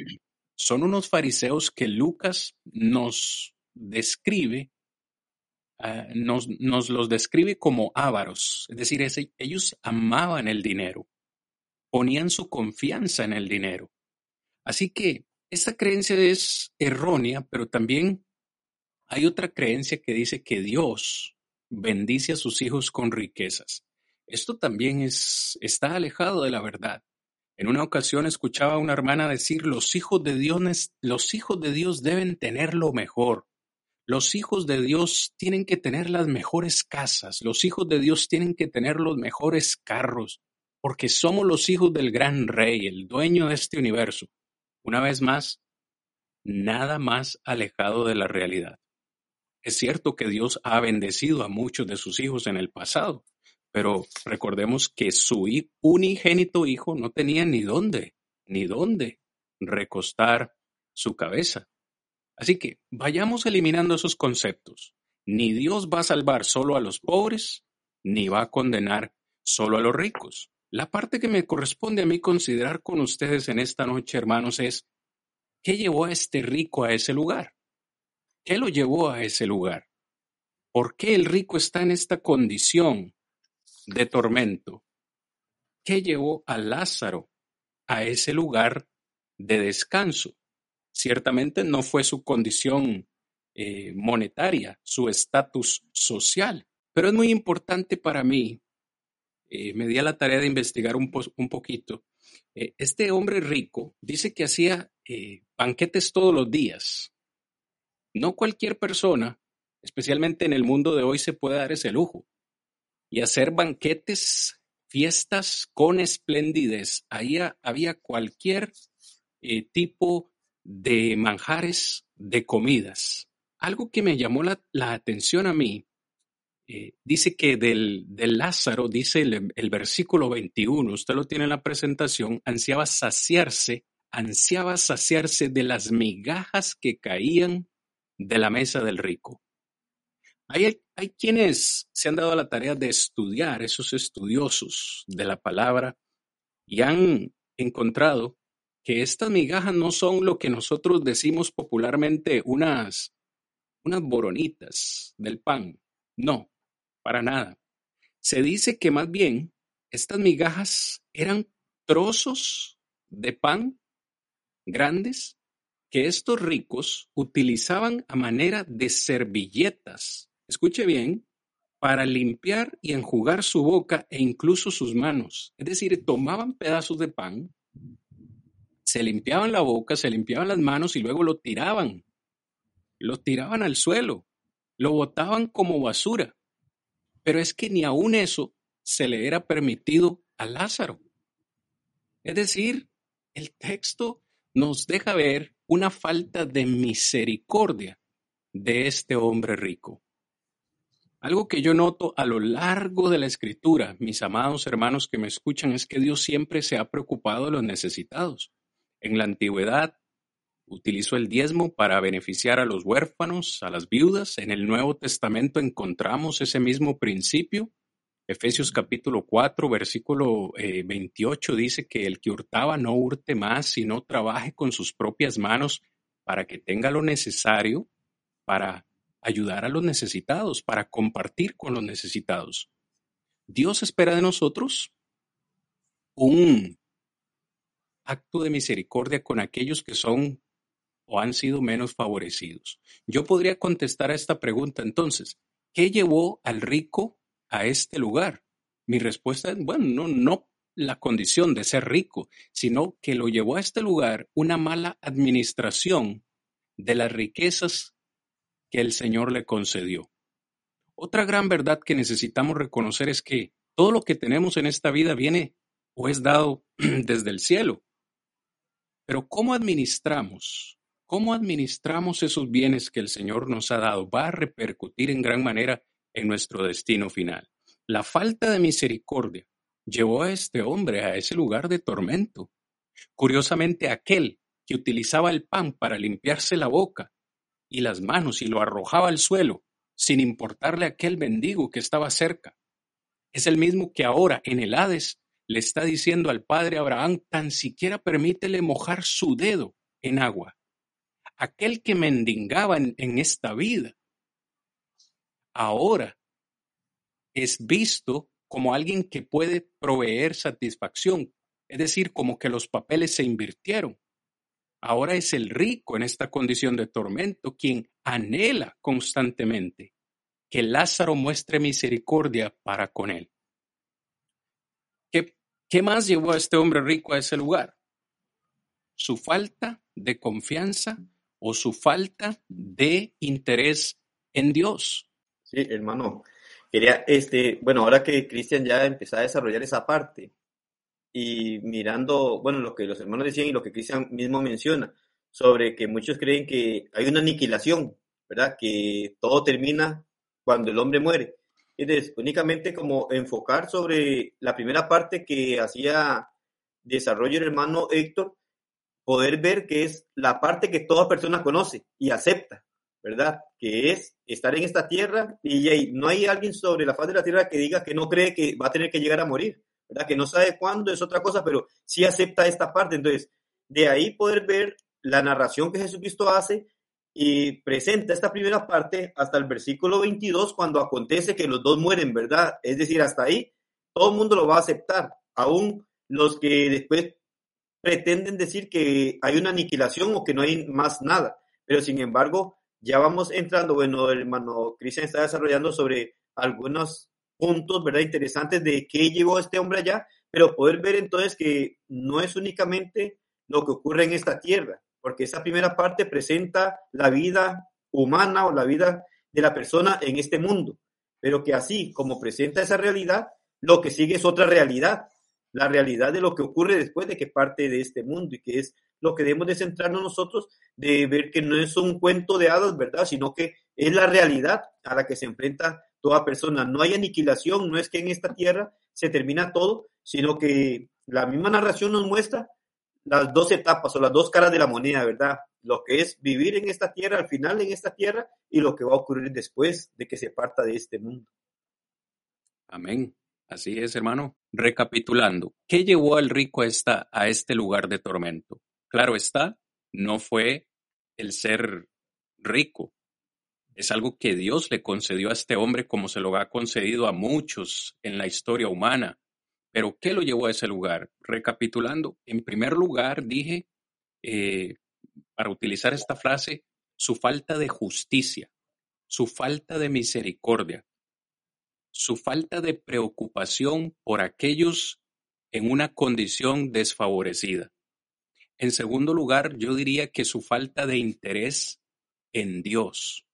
Son unos fariseos que Lucas nos describe, ah, nos, los describe como ávaros, es decir, ellos amaban el dinero, ponían su confianza en el dinero. Así que esta creencia es errónea, pero también hay otra creencia que dice que Dios bendice a sus hijos con riquezas. Esto también es, está alejado de la verdad. En una ocasión escuchaba a una hermana decir, los hijos de Dios, los hijos de Dios deben tener lo mejor. Los hijos de Dios tienen que tener las mejores casas. Los hijos de Dios tienen que tener los mejores carros, porque somos los hijos del gran rey, el dueño de este universo. Una vez más, nada más alejado de la realidad. Es cierto que Dios ha bendecido a muchos de sus hijos en el pasado, pero recordemos que su unigénito hijo no tenía ni dónde, ni dónde recostar su cabeza. Así que vayamos eliminando esos conceptos. Ni Dios va a salvar solo a los pobres, ni va a condenar solo a los ricos. La parte que me corresponde a mí considerar con ustedes en esta noche, hermanos, es ¿qué llevó a este rico a ese lugar? ¿Qué lo llevó a ese lugar? ¿Por qué el rico está en esta condición de tormento. ¿Qué llevó a Lázaro a ese lugar de descanso? Ciertamente no fue su condición eh, monetaria, su estatus social, pero es muy importante para mí. Eh, me di a la tarea de investigar un, un poquito. Eh, este hombre rico dice que hacía banquetes todos los días. No cualquier persona, especialmente en el mundo de hoy, se puede dar ese lujo y hacer banquetes, fiestas con esplendidez. Ahí había cualquier eh, tipo de manjares, de comidas. Algo que me llamó la, atención a mí, eh, dice que del, del Lázaro, dice el, el, versículo 21, usted lo tiene en la presentación, ansiaba saciarse, ansiaba saciarse de las migajas que caían de la mesa del rico. Hay, hay quienes se han dado la tarea de estudiar, esos estudiosos de la palabra, y han encontrado que estas migajas no son lo que nosotros decimos popularmente unas, unas boronitas del pan. No, para nada. Se dice que más bien estas migajas eran trozos de pan grandes que estos ricos utilizaban a manera de servilletas escuche bien, para limpiar y enjugar su boca e incluso sus manos. Es decir, tomaban pedazos de pan, se limpiaban la boca, se limpiaban las manos y luego lo tiraban lo tiraban al suelo, lo botaban como basura. Pero es que ni aun eso se le era permitido a Lázaro. Es decir, el texto nos deja ver una falta de misericordia de este hombre rico. Algo que yo noto a lo largo de la escritura, mis amados hermanos que me escuchan, es que Dios siempre se ha preocupado de los necesitados. En la antigüedad utilizó el diezmo para beneficiar a los huérfanos, a las viudas. En el Nuevo Testamento encontramos ese mismo principio. Efesios capítulo 4, versículo 28 eh, dice que el que hurtaba no hurte más, sino trabaje con sus propias manos para que tenga lo necesario para ayudar a los necesitados, para compartir con los necesitados. Dios espera de nosotros un acto de misericordia con aquellos que son o han sido menos favorecidos. Yo podría contestar a esta pregunta entonces, ¿qué llevó al rico a este lugar? Mi respuesta es, bueno, no, no la condición de ser rico, sino que lo llevó a este lugar una mala administración de las riquezas que el Señor le concedió. Otra gran verdad que necesitamos reconocer es que todo lo que tenemos en esta vida viene o es dado [clears throat] desde el cielo. Pero ¿cómo administramos? ¿Cómo administramos esos bienes que el Señor nos ha dado? Va a repercutir en gran manera en nuestro destino final. La falta de misericordia llevó a este hombre a ese lugar de tormento. Curiosamente, aquel que utilizaba el pan para limpiarse la boca y las manos y lo arrojaba al suelo, sin importarle a aquel mendigo que estaba cerca. Es el mismo que ahora en el Hades le está diciendo al padre Abraham, tan siquiera permítele mojar su dedo en agua. Aquel que mendigaba en, en esta vida, ahora es visto como alguien que puede proveer satisfacción, es decir, como que los papeles se invirtieron. Ahora es el rico en esta condición de tormento quien anhela constantemente que Lázaro muestre misericordia para con él. ¿Qué, ¿Qué más llevó a este hombre rico a ese lugar? Su falta de confianza o su falta de interés en Dios. Sí, hermano. Quería, este, bueno, ahora que Cristian ya empezó a desarrollar esa parte, y mirando, bueno, lo que los hermanos decían y lo que Cristian mismo menciona, sobre que muchos creen que hay una aniquilación, ¿verdad? Que todo termina cuando el hombre muere. Es únicamente como enfocar sobre la primera parte que hacía desarrollo el hermano Héctor, poder ver que es la parte que toda persona conoce y acepta, ¿verdad? Que es estar en esta tierra y no hay alguien sobre la faz de la tierra que diga que no cree que va a tener que llegar a morir. ¿Verdad? Que no sabe cuándo es otra cosa, pero sí acepta esta parte. Entonces, de ahí poder ver la narración que Jesucristo hace y presenta esta primera parte hasta el versículo 22 cuando acontece que los dos mueren, ¿verdad? Es decir, hasta ahí todo el mundo lo va a aceptar, aún los que después pretenden decir que hay una aniquilación o que no hay más nada. Pero sin embargo, ya vamos entrando, bueno, el hermano Cristian está desarrollando sobre algunos puntos, ¿verdad? Interesantes de qué llevó a este hombre allá, pero poder ver entonces que no es únicamente lo que ocurre en esta tierra, porque esa primera parte presenta la vida humana o la vida de la persona en este mundo, pero que así como presenta esa realidad, lo que sigue es otra realidad, la realidad de lo que ocurre después de que parte de este mundo y que es lo que debemos de centrarnos nosotros, de ver que no es un cuento de hadas, ¿verdad? Sino que es la realidad a la que se enfrenta toda persona. No hay aniquilación, no es que en esta tierra se termina todo, sino que la misma narración nos muestra las dos etapas o las dos caras de la moneda, ¿verdad? Lo que es vivir en esta tierra, al final en esta tierra, y lo que va a ocurrir después de que se parta de este mundo. Amén. Así es, hermano. Recapitulando, ¿qué llevó al rico esta, a este lugar de tormento? Claro está, no fue el ser rico, es algo que Dios le concedió a este hombre como se lo ha concedido a muchos en la historia humana. Pero ¿qué lo llevó a ese lugar? Recapitulando, en primer lugar dije, eh, para utilizar esta frase, su falta de justicia, su falta de misericordia, su falta de preocupación por aquellos en una condición desfavorecida. En segundo lugar, yo diría que su falta de interés en Dios.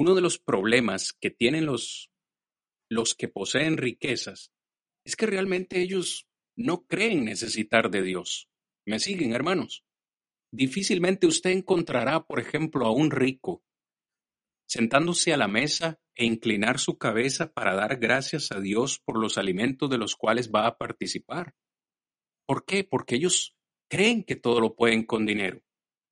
Uno de los problemas que tienen los, los que poseen riquezas es que realmente ellos no creen necesitar de Dios. ¿Me siguen, hermanos? Difícilmente usted encontrará, por ejemplo, a un rico sentándose a la mesa e inclinar su cabeza para dar gracias a Dios por los alimentos de los cuales va a participar. ¿Por qué? Porque ellos creen que todo lo pueden con dinero.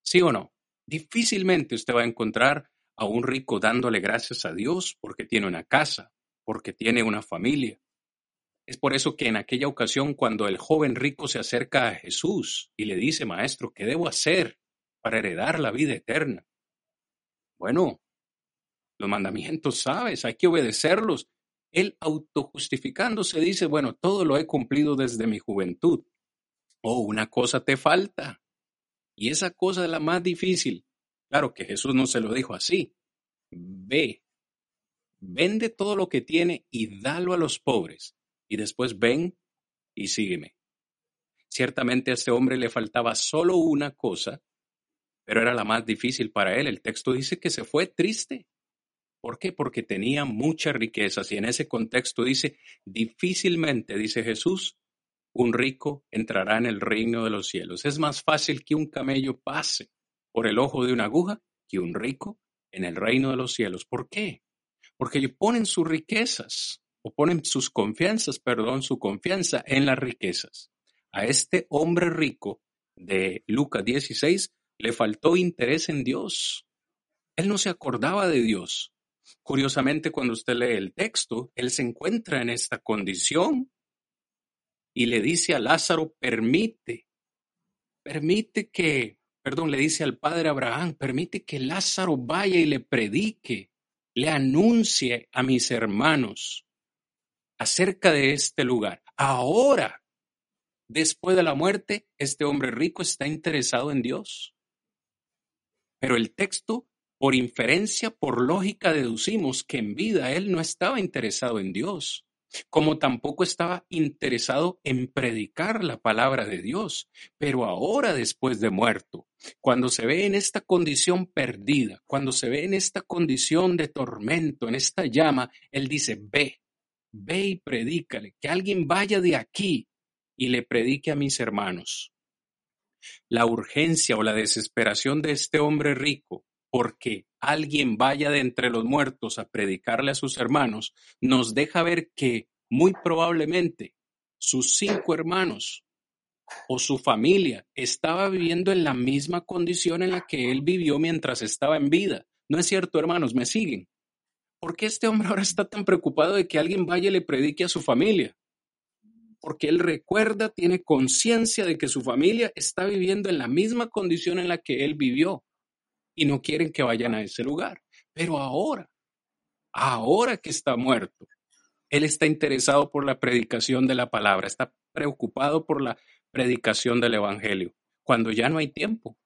¿Sí o no? Difícilmente usted va a encontrar a un rico dándole gracias a Dios porque tiene una casa, porque tiene una familia. Es por eso que en aquella ocasión cuando el joven rico se acerca a Jesús y le dice, Maestro, ¿qué debo hacer para heredar la vida eterna? Bueno, los mandamientos, sabes, hay que obedecerlos. Él autojustificándose dice, bueno, todo lo he cumplido desde mi juventud. Oh, una cosa te falta. Y esa cosa es la más difícil. Claro que Jesús no se lo dijo así. Ve, vende todo lo que tiene y dalo a los pobres. Y después ven y sígueme. Ciertamente a este hombre le faltaba solo una cosa, pero era la más difícil para él. El texto dice que se fue triste. ¿Por qué? Porque tenía muchas riquezas y en ese contexto dice, difícilmente, dice Jesús, un rico entrará en el reino de los cielos. Es más fácil que un camello pase por el ojo de una aguja que un rico en el reino de los cielos. ¿Por qué? Porque ellos ponen sus riquezas o ponen sus confianzas, perdón, su confianza en las riquezas. A este hombre rico de Lucas 16 le faltó interés en Dios. Él no se acordaba de Dios. Curiosamente, cuando usted lee el texto, él se encuentra en esta condición y le dice a Lázaro, permite, permite que, perdón, le dice al padre Abraham, permite que Lázaro vaya y le predique, le anuncie a mis hermanos acerca de este lugar. Ahora, después de la muerte, este hombre rico está interesado en Dios. Pero el texto por inferencia, por lógica, deducimos que en vida él no estaba interesado en Dios, como tampoco estaba interesado en predicar la palabra de Dios. Pero ahora, después de muerto, cuando se ve en esta condición perdida, cuando se ve en esta condición de tormento, en esta llama, él dice, ve, ve y predícale, que alguien vaya de aquí y le predique a mis hermanos. La urgencia o la desesperación de este hombre rico porque alguien vaya de entre los muertos a predicarle a sus hermanos, nos deja ver que muy probablemente sus cinco hermanos o su familia estaba viviendo en la misma condición en la que él vivió mientras estaba en vida. ¿No es cierto, hermanos? ¿Me siguen? ¿Por qué este hombre ahora está tan preocupado de que alguien vaya y le predique a su familia? Porque él recuerda, tiene conciencia de que su familia está viviendo en la misma condición en la que él vivió y no quieren que vayan a ese lugar. Pero ahora, ahora que está muerto, él está interesado por la predicación de la palabra, está preocupado por la predicación del Evangelio, cuando ya no hay tiempo.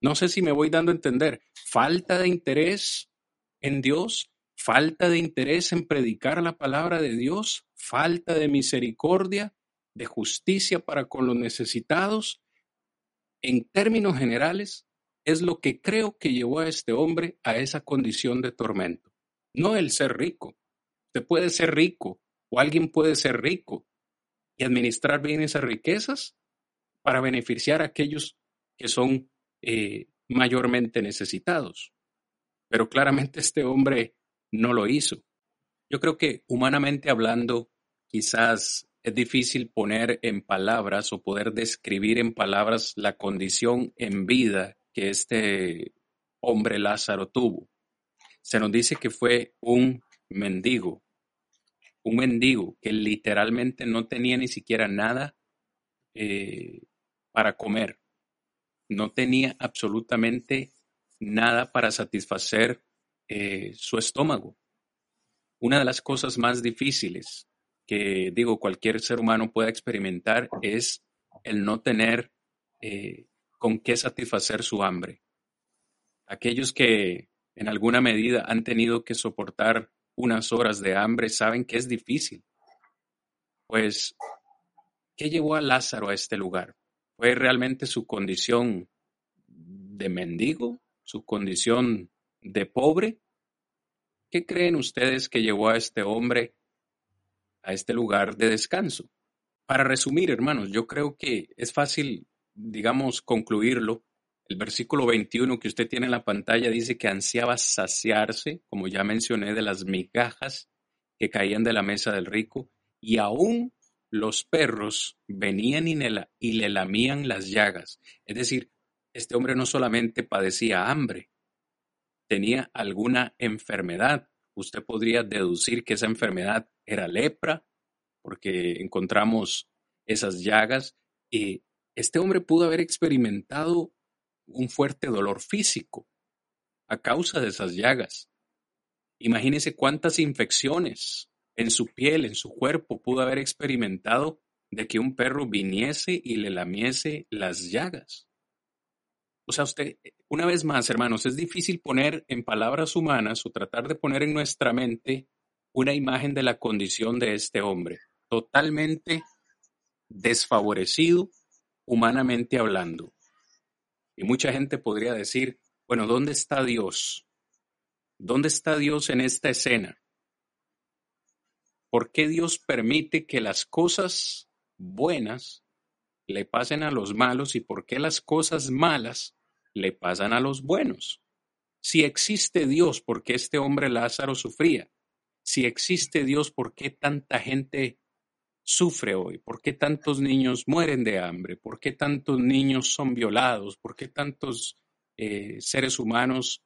No sé si me voy dando a entender. Falta de interés en Dios, falta de interés en predicar la palabra de Dios, falta de misericordia, de justicia para con los necesitados. En términos generales, es lo que creo que llevó a este hombre a esa condición de tormento. No el ser rico. Usted puede ser rico o alguien puede ser rico y administrar bien esas riquezas para beneficiar a aquellos que son eh, mayormente necesitados. Pero claramente este hombre no lo hizo. Yo creo que humanamente hablando, quizás es difícil poner en palabras o poder describir en palabras la condición en vida que este hombre Lázaro tuvo. Se nos dice que fue un mendigo, un mendigo que literalmente no tenía ni siquiera nada eh, para comer, no tenía absolutamente nada para satisfacer eh, su estómago. Una de las cosas más difíciles que digo cualquier ser humano pueda experimentar es el no tener eh, con qué satisfacer su hambre. Aquellos que en alguna medida han tenido que soportar unas horas de hambre saben que es difícil. Pues, ¿qué llevó a Lázaro a este lugar? ¿Fue realmente su condición de mendigo? su condición de pobre, ¿qué creen ustedes que llevó a este hombre a este lugar de descanso? Para resumir, hermanos, yo creo que es fácil, digamos, concluirlo. El versículo 21 que usted tiene en la pantalla dice que ansiaba saciarse, como ya mencioné, de las migajas que caían de la mesa del rico, y aún los perros venían y, le lamían las llagas. Es decir, este hombre no solamente padecía hambre, tenía alguna enfermedad. Usted podría deducir que esa enfermedad era lepra, porque encontramos esas llagas. Y este hombre pudo haber experimentado un fuerte dolor físico a causa de esas llagas. Imagínese cuántas infecciones en su piel, en su cuerpo, pudo haber experimentado de que un perro viniese y le lamiese las llagas. O sea, usted, una vez más, hermanos, es difícil poner en palabras humanas o tratar de poner en nuestra mente una imagen de la condición de este hombre, totalmente desfavorecido humanamente hablando. Y mucha gente podría decir, bueno, ¿dónde está Dios? ¿Dónde está Dios en esta escena? ¿Por qué Dios permite que las cosas buenas le pasen a los malos y por qué las cosas malas le pasan a los buenos? Si existe Dios, ¿por qué este hombre Lázaro sufría? Si existe Dios, ¿por qué tanta gente sufre hoy? ¿Por qué tantos niños mueren de hambre? ¿Por qué tantos niños son violados? ¿Por qué tantos eh, seres humanos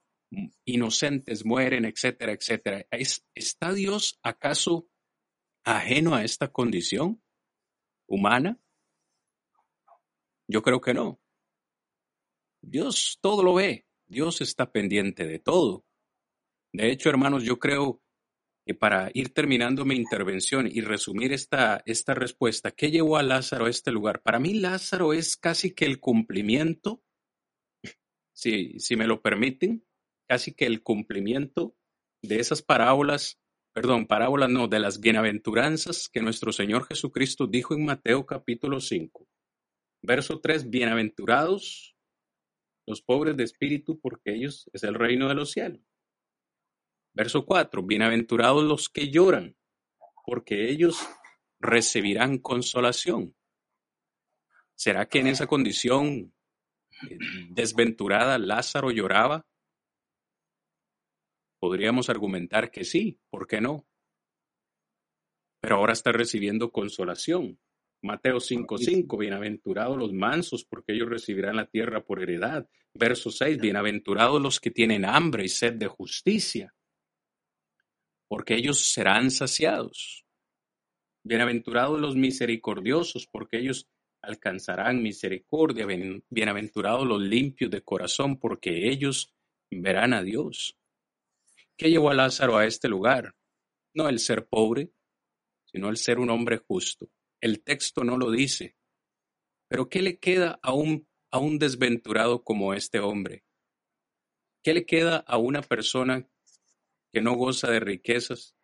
inocentes mueren, etcétera, etcétera? ¿Está Dios acaso ajeno a esta condición humana? Yo creo que no. Dios todo lo ve, Dios está pendiente de todo. De hecho, hermanos, yo creo para ir terminando mi intervención y resumir esta, esta respuesta, ¿qué llevó a Lázaro a este lugar? Para mí Lázaro es casi que el cumplimiento, si, si me lo permiten, casi que el cumplimiento de esas parábolas perdón, parábolas no, de las bienaventuranzas que nuestro Señor Jesucristo dijo en Mateo capítulo 5. Verso 3, bienaventurados los pobres de espíritu, porque ellos es el reino de los cielos. Verso 4, bienaventurados los que lloran, porque ellos recibirán consolación. ¿Será que en esa condición eh, desventurada Lázaro lloraba? Podríamos argumentar que sí, ¿por qué no? Pero ahora está recibiendo consolación. Mateo 5:5, bienaventurados los mansos, porque ellos recibirán la tierra por heredad. Verso 6, bienaventurados los que tienen hambre y sed de justicia, porque ellos serán saciados. Bienaventurados los misericordiosos, porque ellos alcanzarán misericordia. Bienaventurados los limpios de corazón, porque ellos verán a Dios. ¿Qué llevó a Lázaro a este lugar? No el ser pobre, sino el ser un hombre justo. El texto no lo dice. Pero ¿qué le queda a un, a un desventurado como este hombre? ¿Qué le queda a una persona que no goza de riquezas,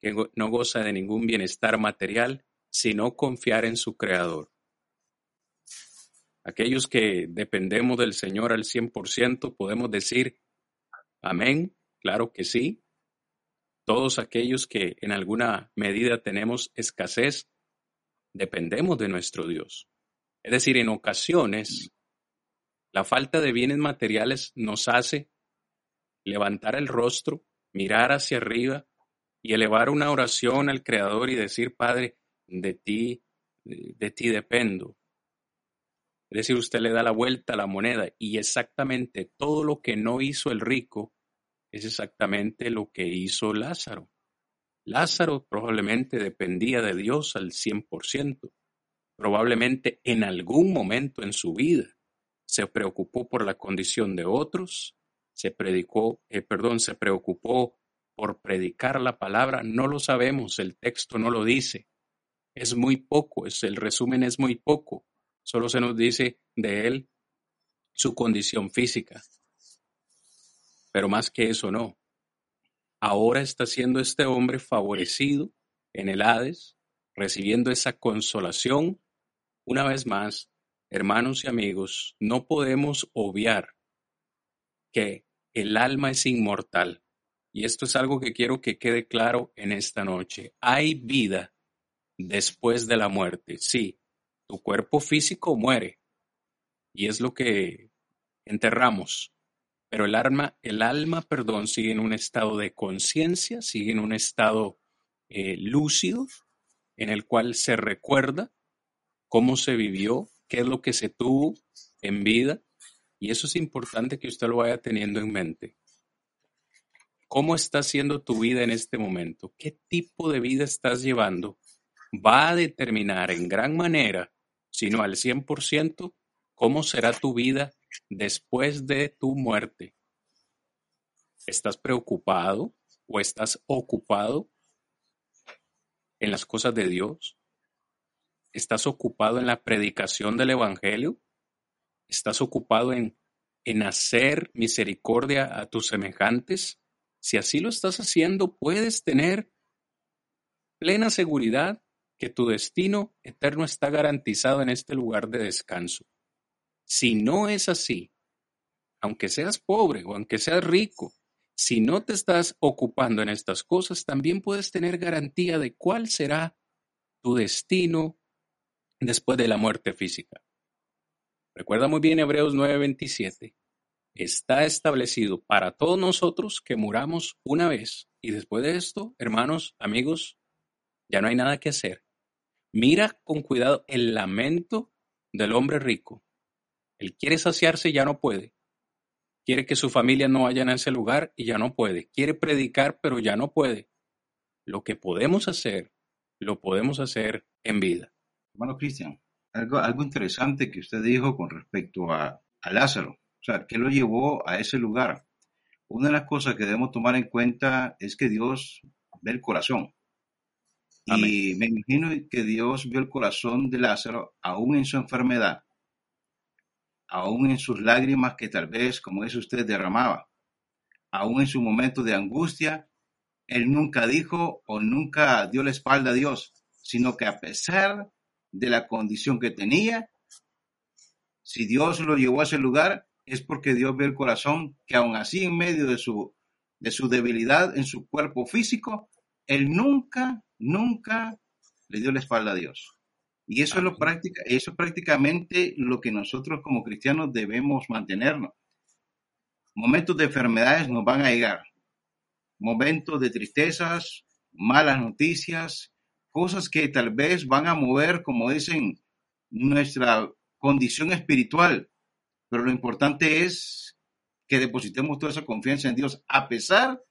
que no goza de ningún bienestar material, sino confiar en su Creador? Aquellos que dependemos del Señor al 100% podemos decir, amén, Claro que sí. Todos aquellos que en alguna medida tenemos escasez, dependemos de nuestro Dios. Es decir, en ocasiones, la falta de bienes materiales nos hace levantar el rostro, mirar hacia arriba y elevar una oración al Creador y decir, Padre, de ti, de ti dependo. Es decir, usted le da la vuelta a la moneda y exactamente todo lo que no hizo el rico es exactamente lo que hizo Lázaro. Lázaro probablemente dependía de Dios al 100%. Probablemente en algún momento en su vida se preocupó por la condición de otros, se predicó, eh, perdón, se preocupó por predicar la palabra, no lo sabemos, el texto no lo dice. Es muy poco, es, el resumen es muy poco. Solo se nos dice de él su condición física. Pero más que eso, no. Ahora está siendo este hombre favorecido en el Hades, recibiendo esa consolación. Una vez más, hermanos y amigos, no podemos obviar que el alma es inmortal. Y esto es algo que quiero que quede claro en esta noche. Hay vida después de la muerte. Sí, tu cuerpo físico muere. Y es lo que enterramos. Pero el alma, el alma, perdón, sigue en un estado de conciencia, sigue en un estado eh, lúcido, en el cual se recuerda cómo se vivió, qué es lo que se tuvo en vida. Y eso es importante que usted lo vaya teniendo en mente. ¿Cómo está siendo tu vida en este momento? ¿Qué tipo de vida estás llevando? Va a determinar en gran manera, si no al 100%, cómo será tu vida después de tu muerte. ¿Estás preocupado o estás ocupado en las cosas de Dios? ¿Estás ocupado en la predicación del Evangelio? ¿Estás ocupado en, en hacer misericordia a tus semejantes? Si así lo estás haciendo, puedes tener plena seguridad que tu destino eterno está garantizado en este lugar de descanso. Si no es así, aunque seas pobre o aunque seas rico, si no te estás ocupando en estas cosas, también puedes tener garantía de cuál será tu destino después de la muerte física. Recuerda muy bien Hebreos 9:27 está establecido para todos nosotros que muramos una vez y después de esto, hermanos, amigos, ya no hay nada que hacer. Mira con cuidado el lamento del hombre rico. Él quiere saciarse y ya no puede. Quiere que su familia no vaya a ese lugar y ya no puede. Quiere predicar, pero ya no puede. Lo que podemos hacer, lo podemos hacer en vida. Hermano Cristian, algo, algo interesante que usted dijo con respecto a, a Lázaro. O sea, ¿qué lo llevó a ese lugar? Una de las cosas que debemos tomar en cuenta es que Dios ve el corazón. Y me imagino que Dios vio el corazón de Lázaro aún en su enfermedad, aún en sus lágrimas que tal vez, como es usted, derramaba, aún en su momento de angustia, él nunca dijo o nunca dio la espalda a Dios, sino que a pesar de la condición que tenía, si Dios lo llevó a ese lugar, es porque Dios ve el corazón que aún así en medio de su, de su debilidad en su cuerpo físico, Él nunca, nunca le dio la espalda a Dios. Y eso es, lo práctica, eso es prácticamente lo que nosotros como cristianos debemos mantenernos. Momentos de enfermedades nos van a llegar. Momentos de tristezas, malas noticias, cosas que tal vez van a mover, como dicen, nuestra condición espiritual. Pero lo importante es que depositemos toda esa confianza en Dios a pesar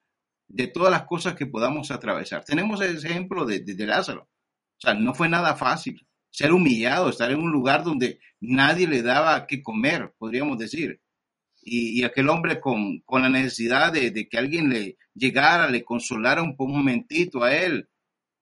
de todas las cosas que podamos atravesar. Tenemos el ejemplo de, Lázaro. O sea, no fue nada fácil ser humillado, estar en un lugar donde nadie le daba que comer, podríamos decir. Y, aquel hombre con, la necesidad de, que alguien le llegara, le consolara un, un momentito a él.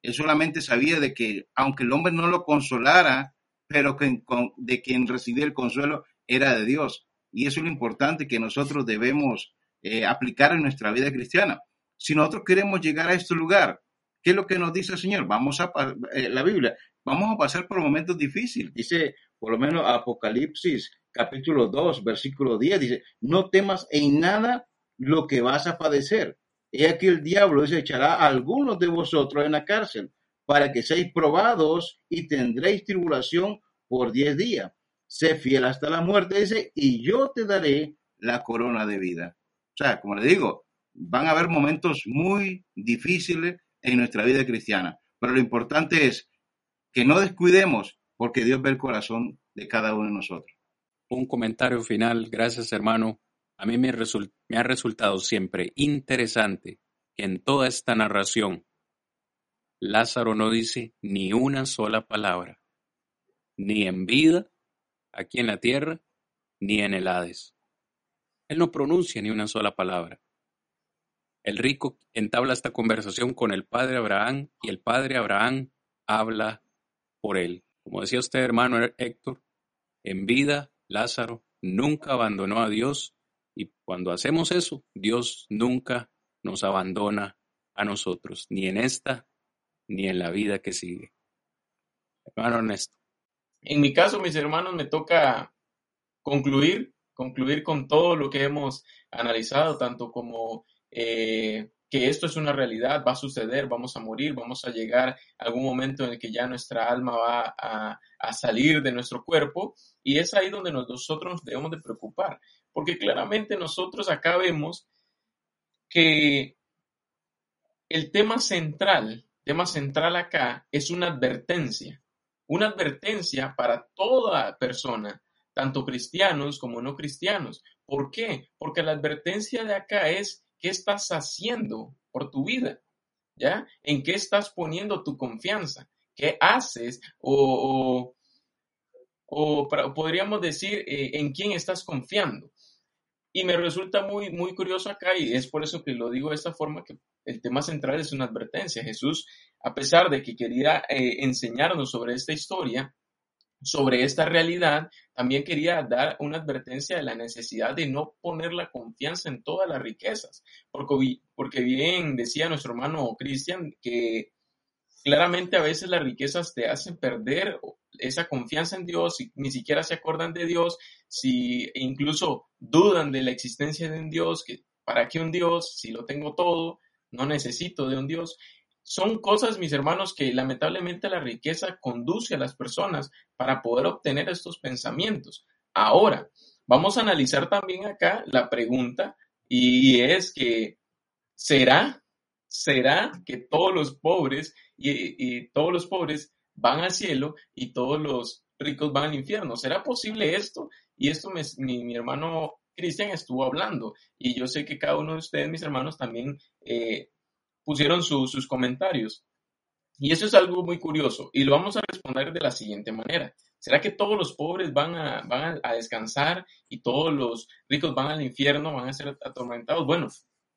Él solamente sabía de que, aunque el hombre no lo consolara, pero que, de quien recibía el consuelo era de Dios. Y eso es lo importante que nosotros debemos eh, aplicar en nuestra vida cristiana. Si nosotros queremos llegar a este lugar, ¿qué es lo que nos dice el Señor? Vamos a, eh, la Biblia, vamos a pasar por momentos difíciles. Dice, por lo menos Apocalipsis capítulo 2, versículo 10, dice, no temas en nada lo que vas a padecer. He aquí el diablo se echará a algunos de vosotros en la cárcel para que seáis probados y tendréis tribulación por diez días sé fiel hasta la muerte, dice, y yo te daré la corona de vida. O sea, como le digo, van a haber momentos muy difíciles en nuestra vida cristiana, pero lo importante es que no descuidemos porque Dios ve el corazón de cada uno de nosotros. Un comentario final, gracias hermano. A mí me, me ha resultado siempre interesante que en toda esta narración Lázaro no dice ni una sola palabra, ni en vida aquí en la tierra ni en el Hades. Él no pronuncia ni una sola palabra. El rico entabla esta conversación con el padre Abraham y el padre Abraham habla por él. Como decía usted, hermano Héctor, en vida Lázaro nunca abandonó a Dios y cuando hacemos eso, Dios nunca nos abandona a nosotros, ni en esta ni en la vida que sigue. Hermano Ernesto. En mi caso, mis hermanos, me toca concluir concluir con todo lo que hemos analizado, tanto como eh, que esto es una realidad, va a suceder, vamos a morir, vamos a llegar a algún momento en el que ya nuestra alma va a, salir de nuestro cuerpo y es ahí donde nosotros debemos de preocupar, porque claramente nosotros acá vemos que el tema central, tema central acá es una advertencia, una advertencia para toda persona, tanto cristianos como no cristianos. ¿Por qué? Porque la advertencia de acá es qué estás haciendo por tu vida, ¿ya? ¿En qué estás poniendo tu confianza? ¿Qué haces? O, o, podríamos decir, eh, ¿en quién estás confiando? Y me resulta muy, muy curioso acá, y es por eso que lo digo de esta forma, que el tema central es una advertencia. Jesús, a pesar de que quería eh, enseñarnos sobre esta historia, sobre esta realidad, también quería dar una advertencia de la necesidad de no poner la confianza en todas las riquezas, porque, porque bien decía nuestro hermano Cristian que claramente a veces las riquezas te hacen perder esa confianza en Dios, si ni siquiera se acuerdan de Dios, si incluso dudan de la existencia de un Dios, para qué un Dios, si lo tengo todo, no necesito de un Dios. Son cosas, mis hermanos, que lamentablemente la riqueza conduce a las personas para poder obtener estos pensamientos. Ahora, vamos a analizar también acá la pregunta y es que, ¿será, será que todos los pobres y, todos los pobres van al cielo y todos los ricos van al infierno. ¿Será posible esto? Y esto mi, hermano Cristian estuvo hablando y yo sé que cada uno de ustedes, mis hermanos, también eh, pusieron sus comentarios. Y eso es algo muy curioso y lo vamos a responder de la siguiente manera. ¿Será que todos los pobres van a, van a descansar y todos los ricos van al infierno, van a ser atormentados? Bueno,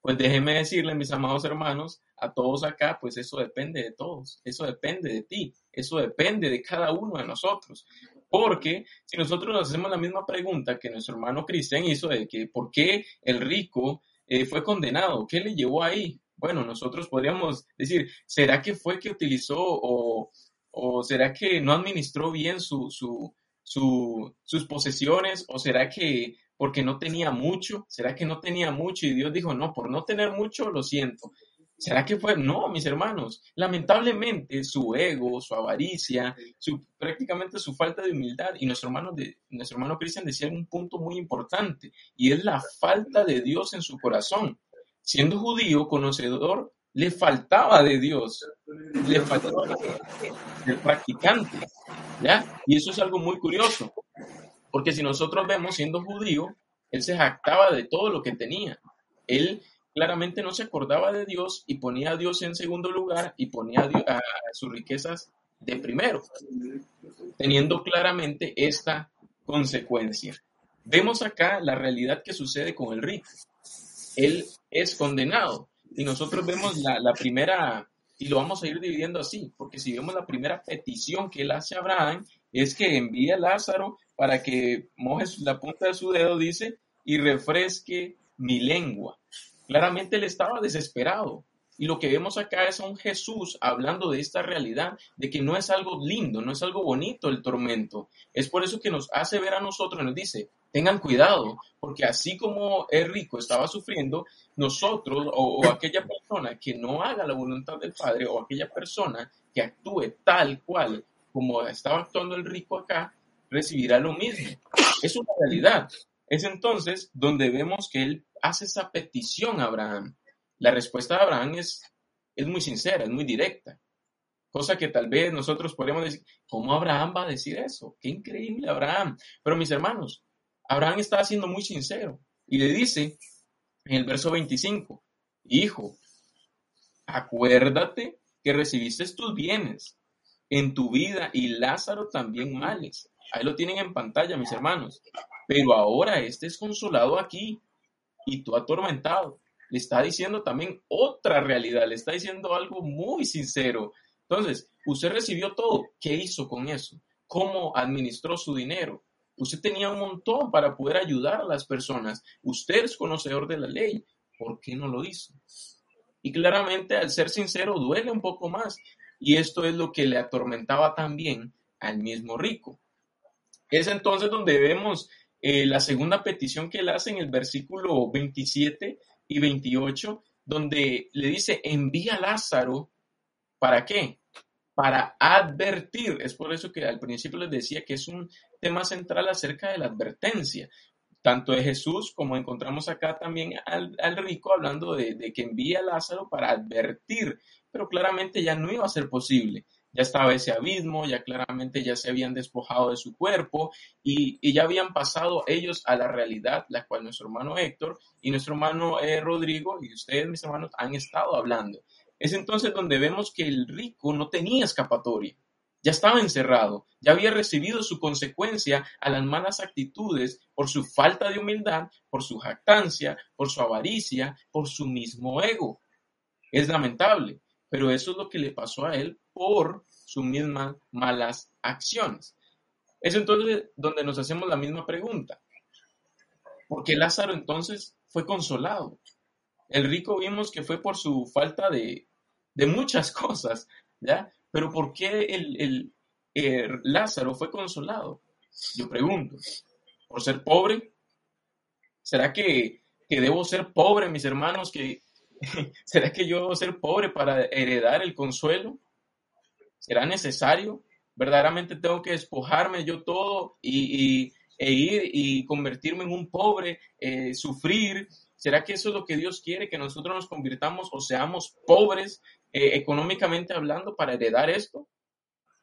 pues déjenme decirle, mis amados hermanos, a todos acá, pues eso depende de todos, eso depende de ti, eso depende de cada uno de nosotros. Porque si nosotros nos hacemos la misma pregunta que nuestro hermano Cristian hizo de que por qué el rico eh, fue condenado, ¿qué le llevó ahí? Bueno, nosotros podríamos decir, ¿será que fue que utilizó o, o será que no administró bien su, su, sus posesiones o será que porque no tenía mucho? ¿Será que no tenía mucho? Y Dios dijo, no, por no tener mucho, lo siento. ¿Será que fue? No, mis hermanos. Lamentablemente, su ego, su avaricia, su, prácticamente su falta de humildad, y nuestro hermano, de, Cristian decía un punto muy importante, y es la falta de Dios en su corazón. Siendo judío, conocedor, le faltaba de Dios, le faltaba del practicante, ¿ya? Y eso es algo muy curioso, porque si nosotros vemos, siendo judío, él se jactaba de todo lo que tenía. Él claramente no se acordaba de Dios y ponía a Dios en segundo lugar y ponía a, sus riquezas de primero, teniendo claramente esta consecuencia. Vemos acá la realidad que sucede con el rico. Él es condenado y nosotros vemos la, la primera, y lo vamos a ir dividiendo así, porque si vemos la primera petición que él hace a Abraham, es que envíe a Lázaro para que moje la punta de su dedo, dice, y refresque mi lengua. Claramente él estaba desesperado. Y lo que vemos acá es a un Jesús hablando de esta realidad, de que no es algo lindo, no es algo bonito el tormento. Es por eso que nos hace ver a nosotros, nos dice, tengan cuidado, porque así como el rico estaba sufriendo, nosotros o, o, aquella persona que no haga la voluntad del Padre o aquella persona que actúe tal cual como estaba actuando el rico acá, recibirá lo mismo. Es una realidad. Es entonces donde vemos que él hace esa petición a Abraham. La respuesta de Abraham es, es muy sincera, es muy directa. Cosa que tal vez nosotros podríamos decir, ¿cómo Abraham va a decir eso? Qué increíble Abraham. Pero mis hermanos, Abraham está siendo muy sincero y le dice en el verso 25, Hijo, acuérdate que recibiste tus bienes en tu vida y Lázaro también males. Ahí lo tienen en pantalla, mis hermanos. Pero ahora este es consolado aquí y tú atormentado. Le está diciendo también otra realidad, le está diciendo algo muy sincero. Entonces, usted recibió todo. ¿Qué hizo con eso? ¿Cómo administró su dinero? Usted tenía un montón para poder ayudar a las personas. Usted es conocedor de la ley. ¿Por qué no lo hizo? Y claramente, al ser sincero, duele un poco más. Y esto es lo que le atormentaba también al mismo rico. Es entonces donde vemos eh, la segunda petición que él hace en el versículo 27 y 28, donde le dice, envía a Lázaro, ¿para qué? Para advertir. Es por eso que al principio les decía que es un tema central acerca de la advertencia, tanto de Jesús como encontramos acá también al, rico hablando de, de, que envía a Lázaro para advertir, pero claramente ya no iba a ser posible ya estaba ese abismo, ya claramente ya se habían despojado de su cuerpo y, ya habían pasado ellos a la realidad, la cual nuestro hermano Héctor y nuestro hermano eh, Rodrigo y ustedes, mis hermanos, han estado hablando. Es entonces donde vemos que el rico no tenía escapatoria, ya estaba encerrado, ya había recibido su consecuencia a las malas actitudes por su falta de humildad, por su jactancia, por su avaricia, por su mismo ego. Es lamentable, pero eso es lo que le pasó a él por sus mismas malas acciones. Es entonces donde nos hacemos la misma pregunta. ¿Por qué Lázaro entonces fue consolado? El rico vimos que fue por su falta de, muchas [laughs] cosas, ¿ya? Pero ¿por qué el, Lázaro fue consolado? Yo pregunto, ¿por ser pobre? ¿Será que, debo ser pobre, mis hermanos, [laughs] ¿Será que yo debo ser pobre para heredar el consuelo? ¿Será necesario? ¿Verdaderamente tengo que despojarme yo todo y, e ir y convertirme en un pobre, eh, sufrir? ¿Será que eso es lo que Dios quiere, que nosotros nos convirtamos o seamos pobres eh, económicamente hablando para heredar esto?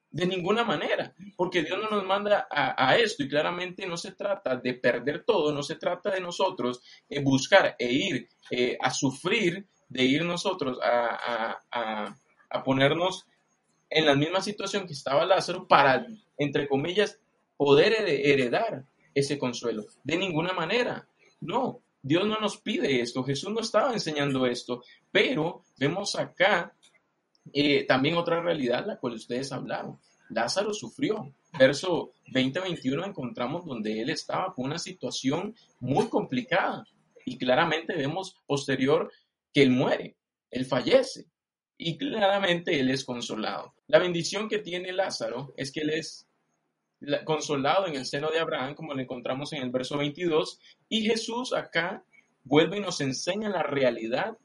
De ninguna manera, porque Dios no nos manda a, esto y claramente no se trata de perder todo, no se trata de nosotros eh, buscar e ir eh, a sufrir, de ir nosotros a, a, ponernos en la misma situación que estaba Lázaro para, entre comillas, poder heredar ese consuelo. De ninguna manera. No, Dios no nos pide esto, Jesús no estaba enseñando esto, pero vemos acá eh, también otra realidad, la cual ustedes hablaron. Lázaro sufrió. Verso 20-21 encontramos donde él estaba con una situación muy complicada y claramente vemos posterior que él muere, él fallece y claramente él es consolado. La bendición que tiene Lázaro es que él es consolado en el seno de Abraham, como lo encontramos en el verso 22, y Jesús acá vuelve y nos enseña la realidad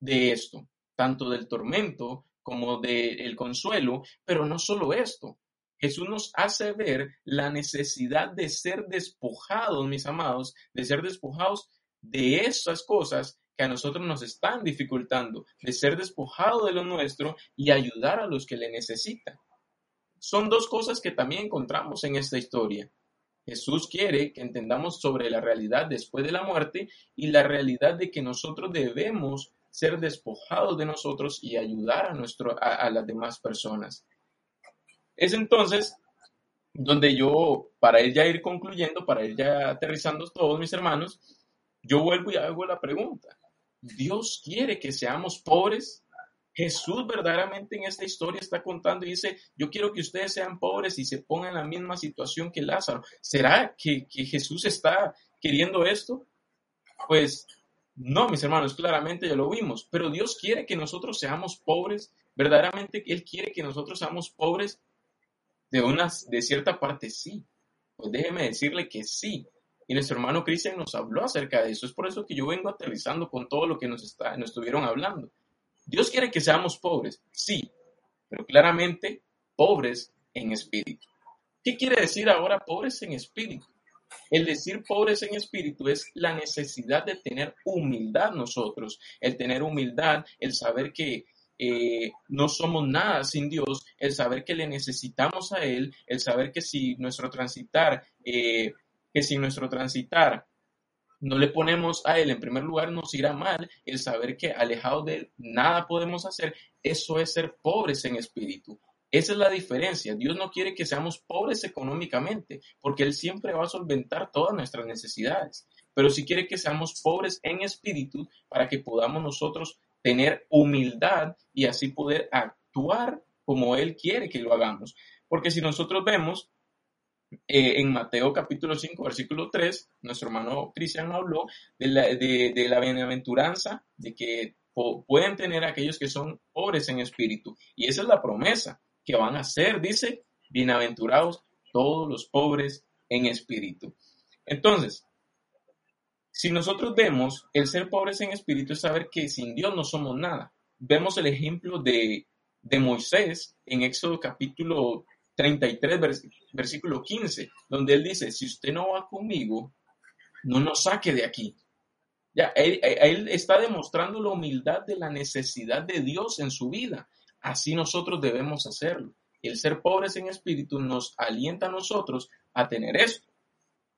de esto tanto del tormento como del consuelo, pero no solo esto. Jesús nos hace ver la necesidad de ser despojados, mis amados, de ser despojados de esas cosas que a nosotros nos están dificultando, de ser despojado de lo nuestro y ayudar a los que le necesitan. Son dos cosas que también encontramos en esta historia. Jesús quiere que entendamos sobre la realidad después de la muerte y la realidad de que nosotros debemos ser despojados de nosotros y ayudar a, nuestro, a, las demás personas. Es entonces donde yo, para ir ya ir concluyendo, para ir ya aterrizando todos mis hermanos, yo vuelvo y hago la pregunta. ¿Dios quiere que seamos pobres? Jesús verdaderamente en esta historia está contando y dice, yo quiero que ustedes sean pobres y se pongan en la misma situación que Lázaro. ¿Será que, Jesús está queriendo esto? Pues no, mis hermanos, claramente ya lo vimos, pero Dios quiere que nosotros seamos pobres, verdaderamente Él quiere que nosotros seamos pobres de, una, de cierta parte, sí. Pues déjeme decirle que sí. Y nuestro hermano Cristian nos habló acerca de eso. Es por eso que yo vengo aterrizando con todo lo que nos, está, nos estuvieron hablando. Dios quiere que seamos pobres, sí, pero claramente pobres en espíritu. ¿Qué quiere decir ahora pobres en espíritu? El decir pobres en espíritu es la necesidad de tener humildad nosotros, el tener humildad, el saber que eh, no somos nada sin Dios, el saber que le necesitamos a Él, el saber que si nuestro transitar, eh, que si nuestro transitar no le ponemos a Él en primer lugar nos irá mal, el saber que alejados de Él nada podemos hacer, eso es ser pobres en espíritu. Esa es la diferencia. Dios no quiere que seamos pobres económicamente, porque Él siempre va a solventar todas nuestras necesidades. Pero sí quiere que seamos pobres en espíritu para que podamos nosotros tener humildad y así poder actuar como Él quiere que lo hagamos. Porque si nosotros vemos eh, en Mateo capítulo 5, versículo 3, nuestro hermano Cristiano habló de la, de la bienaventuranza, de que pueden tener aquellos que son pobres en espíritu. Y esa es la promesa que van a ser, dice, bienaventurados todos los pobres en espíritu. Entonces, si nosotros vemos el ser pobres en espíritu es saber que sin Dios no somos nada. Vemos el ejemplo de, de Moisés en Éxodo capítulo 33, versículo 15, donde él dice, si usted no va conmigo, no nos saque de aquí. Ya, él, él, está demostrando la humildad de la necesidad de Dios en su vida. Así nosotros debemos hacerlo. El ser pobres en espíritu nos alienta a nosotros a tener esto,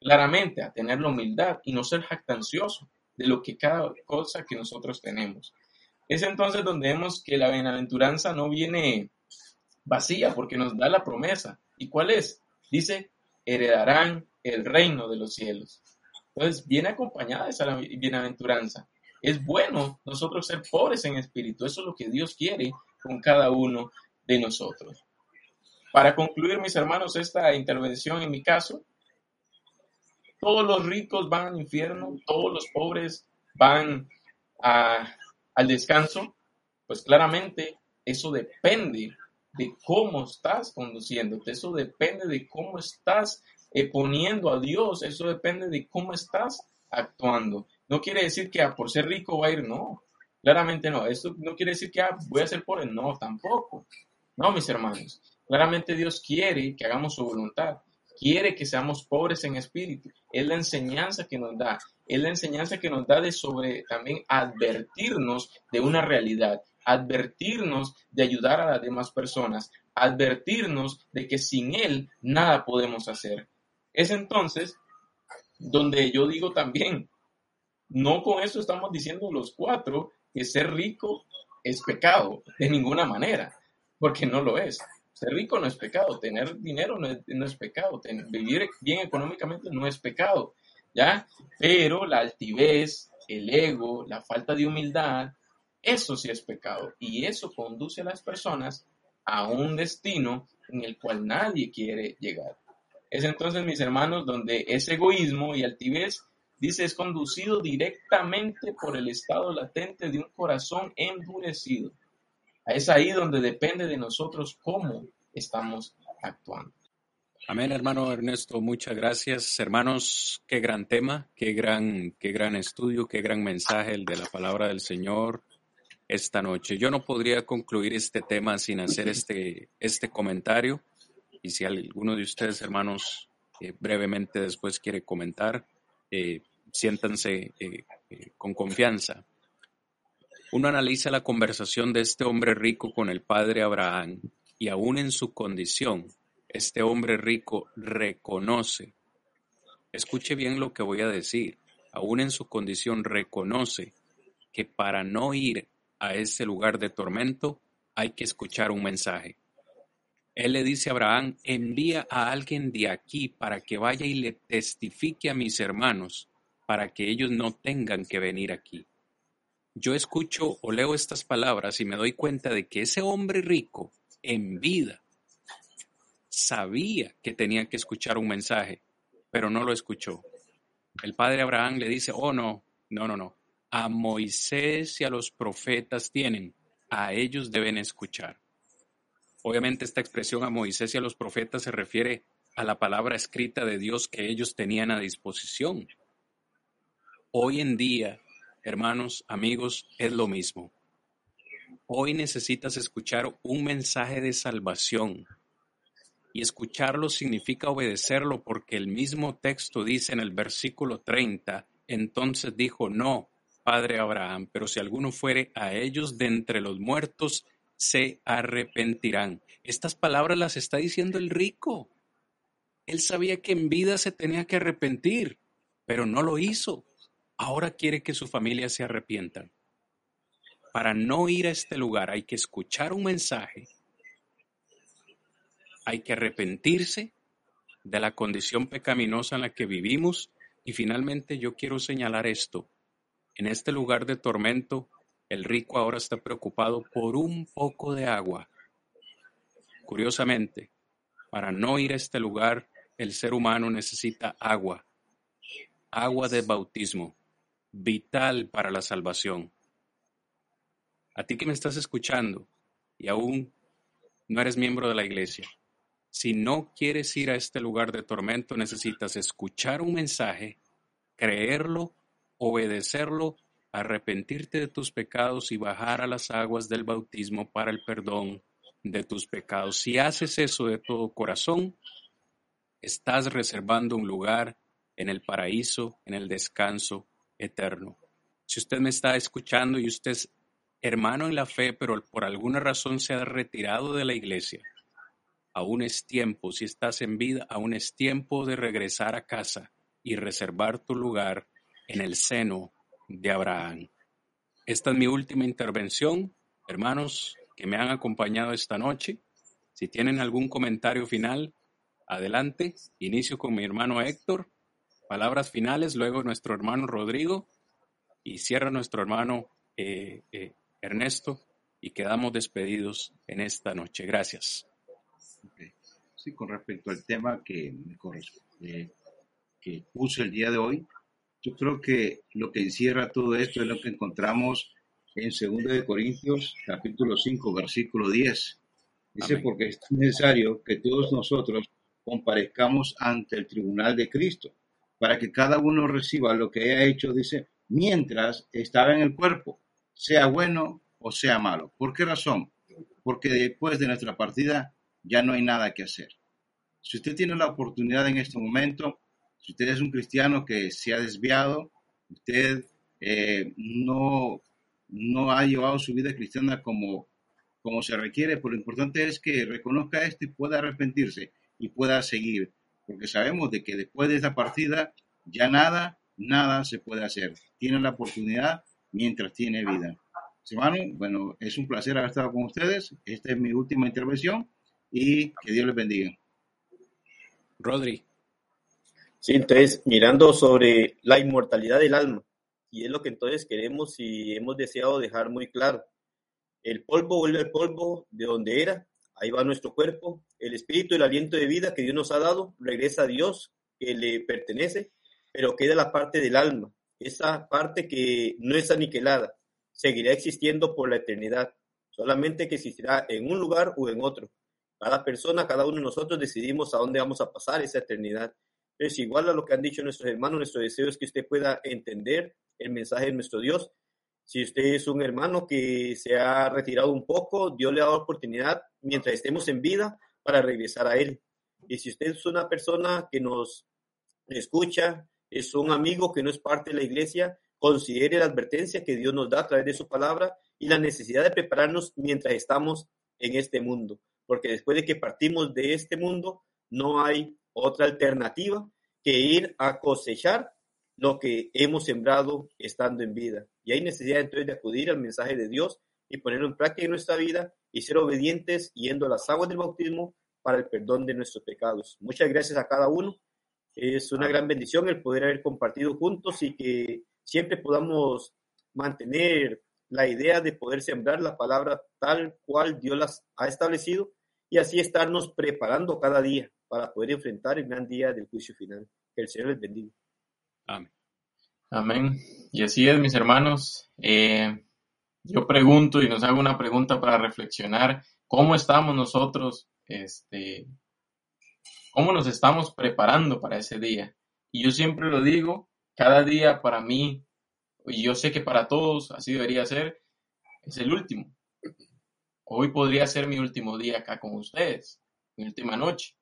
claramente, a tener la humildad y no ser jactancioso de lo que cada cosa que nosotros tenemos. Es entonces donde vemos que la bienaventuranza no viene vacía porque nos da la promesa. ¿Y cuál es? Dice, heredarán el reino de los cielos. Entonces viene acompañada esa bienaventuranza. Es bueno nosotros ser pobres en espíritu. Eso es lo que Dios quiere con cada uno de nosotros. Para concluir, mis hermanos, esta intervención en mi caso, todos los ricos van al infierno, todos los pobres van al descanso, pues claramente eso depende de cómo estás conduciéndote, eso depende de cómo estás eh, poniendo a Dios, eso depende de cómo estás actuando. No quiere decir que ah, por ser rico va a ir, no, claramente no. Esto no quiere decir que ah, voy a ser pobre, no, tampoco. No, mis hermanos, claramente Dios quiere que hagamos su voluntad, quiere que seamos pobres en espíritu. Es la enseñanza que nos da, es la enseñanza que nos da de sobre también advertirnos de una realidad advertirnos de ayudar a las demás personas, advertirnos de que sin Él nada podemos hacer. Es entonces donde yo digo también, no con eso estamos diciendo los cuatro que ser rico es pecado, de ninguna manera, porque no lo es. Ser rico no es pecado, tener dinero no es, pecado, vivir bien económicamente no es pecado, ¿ya? Pero la altivez, el ego, la falta de humildad, eso sí es pecado y eso conduce a las personas a un destino en el cual nadie quiere llegar. Es entonces, mis hermanos, donde ese egoísmo y altivez, dice, es conducido directamente por el estado latente de un corazón endurecido. Es ahí donde depende de nosotros cómo estamos actuando. Amén, hermano Ernesto, muchas gracias. Hermanos, qué gran tema, qué gran, qué gran estudio, qué gran mensaje el de la palabra del Señor esta noche. Yo no podría concluir este tema sin hacer este, este comentario. Y si alguno de ustedes, hermanos, eh, brevemente después quiere comentar, eh, siéntanse eh, con confianza. Uno analiza la conversación de este hombre rico con el padre Abraham y aún en su condición, este hombre rico reconoce, escuche bien lo que voy a decir, aún en su condición reconoce que para no ir a ese lugar de tormento, hay que escuchar un mensaje. Él le dice a Abraham, envía a alguien de aquí para que vaya y le testifique a mis hermanos, para que ellos no tengan que venir aquí. Yo escucho o leo estas palabras y me doy cuenta de que ese hombre rico, en vida, sabía que tenía que escuchar un mensaje, pero no lo escuchó. El padre Abraham le dice, oh no, no, no, no, a Moisés y a los profetas tienen, a ellos deben escuchar. Obviamente esta expresión a Moisés y a los profetas se refiere a la palabra escrita de Dios que ellos tenían a disposición. Hoy en día, hermanos, amigos, es lo mismo. Hoy necesitas escuchar un mensaje de salvación. Y escucharlo significa obedecerlo porque el mismo texto dice en el versículo 30, entonces dijo, no, padre Abraham, pero si alguno fuere a ellos de entre los muertos, se arrepentirán. Estas palabras las está diciendo el rico. Él sabía que en vida se tenía que arrepentir, pero no lo hizo. Ahora quiere que su familia se arrepienta. Para no ir a este lugar hay que escuchar un mensaje, hay que arrepentirse de la condición pecaminosa en la que vivimos y finalmente yo quiero señalar esto. En este lugar de tormento, el rico ahora está preocupado por un poco de agua. Curiosamente, para no ir a este lugar, el ser humano necesita agua, agua de bautismo, vital para la salvación. A ti que me estás escuchando y aún no eres miembro de la iglesia, Si no quieres ir a este lugar de tormento, necesitas escuchar un mensaje, creerlo, obedecerlo, arrepentirte de tus pecados y bajar a las aguas del bautismo para el perdón de tus pecados. Si haces eso de todo corazón, estás reservando un lugar en el paraíso, en el descanso eterno. Si usted me está escuchando y usted es hermano en la fe, pero por alguna razón se ha retirado de la iglesia, aún es tiempo, si estás en vida, aún es tiempo de regresar a casa y reservar tu lugar en el seno de Abraham. Esta es mi última intervención, hermanos que me han acompañado esta noche. Si tienen algún comentario final, adelante. Inicio con mi hermano Héctor. Palabras finales, luego nuestro hermano Rodrigo y cierra nuestro hermano eh, eh, Ernesto y quedamos despedidos en esta noche. Gracias. Sí, con respecto al tema que corresponde, que puse el día de hoy, yo creo que lo que encierra todo esto es lo que encontramos en 2 de Corintios, capítulo 5, versículo 10. Dice, porque es necesario que todos nosotros comparezcamos ante el tribunal de Cristo, para que cada uno reciba lo que haya hecho, dice, mientras estaba en el cuerpo, sea bueno o sea malo. ¿Por qué razón? Porque después de nuestra partida ya no hay nada que hacer. Si usted tiene la oportunidad en este momento, si usted es un cristiano que se ha desviado, usted eh, no, no ha llevado su vida cristiana como, como se requiere, pero lo importante es que reconozca esto y pueda arrepentirse y pueda seguir, porque sabemos de que después de esta partida ya nada, nada se puede hacer. Tiene la oportunidad mientras tiene vida. Hermano, bueno, es un placer haber estado con ustedes. Esta es mi última intervención y que Dios les bendiga. Rodri. Sí, entonces, mirando sobre la inmortalidad del alma, y es lo que entonces queremos y hemos deseado dejar muy claro. El polvo vuelve al polvo de donde era, ahí va nuestro cuerpo, el espíritu, el aliento de vida que Dios nos ha dado, regresa a Dios, que le pertenece, pero queda la parte del alma, esa parte que no es aniquilada, seguirá existiendo por la eternidad, solamente que existirá en un lugar o en otro. Cada persona, cada uno de nosotros decidimos a dónde vamos a pasar esa eternidad. Es igual a lo que han dicho nuestros hermanos, nuestro deseo es que usted pueda entender el mensaje de nuestro Dios. Si usted es un hermano que se ha retirado un poco, Dios le ha dado oportunidad mientras estemos en vida para regresar a Él. Y si usted es una persona que nos escucha, es un amigo que no es parte de la iglesia, considere la advertencia que Dios nos da a través de su palabra y la necesidad de prepararnos mientras estamos en este mundo, porque después de que partimos de este mundo, no hay otra alternativa que ir a cosechar lo que hemos sembrado estando en vida. Y hay necesidad entonces de acudir al mensaje de Dios y ponerlo en práctica en nuestra vida y ser obedientes yendo a las aguas del bautismo para el perdón de nuestros pecados. Muchas gracias a cada uno. Es una gran bendición el poder haber compartido juntos y que siempre podamos mantener la idea de poder sembrar la palabra tal cual Dios las ha establecido y así estarnos preparando cada día para poder enfrentar el gran día del juicio final. Que el Señor les bendiga. Amén. Amén. Y así es, mis hermanos. Eh, yo pregunto y nos hago una pregunta para reflexionar. ¿Cómo estamos nosotros? Este, ¿Cómo nos estamos preparando para ese día? Y yo siempre lo digo, cada día para mí, y yo sé que para todos así debería ser, es el último. Hoy podría ser mi último día acá con ustedes, mi última noche.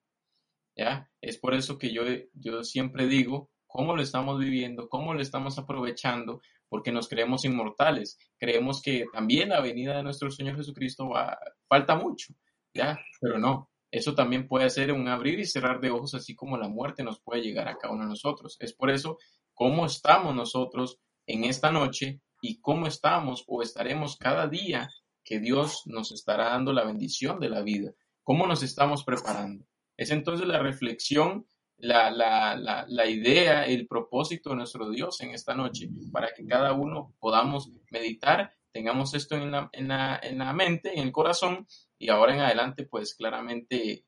¿Ya? Es por eso que yo, yo siempre digo, cómo lo estamos viviendo, cómo lo estamos aprovechando, porque nos creemos inmortales. Creemos que también la venida de nuestro Señor Jesucristo va, falta mucho, ¿ya? Pero no, eso también puede ser un abrir y cerrar de ojos, así como la muerte nos puede llegar a cada uno de nosotros. Es por eso cómo estamos nosotros en esta noche y cómo estamos o estaremos cada día que Dios nos estará dando la bendición de la vida. ¿Cómo nos estamos preparando? Es entonces la reflexión la, la, la, idea, el propósito de nuestro Dios en esta noche, para que cada uno podamos meditar, tengamos esto en la, en la, en la mente, en el corazón, y ahora en adelante, pues claramente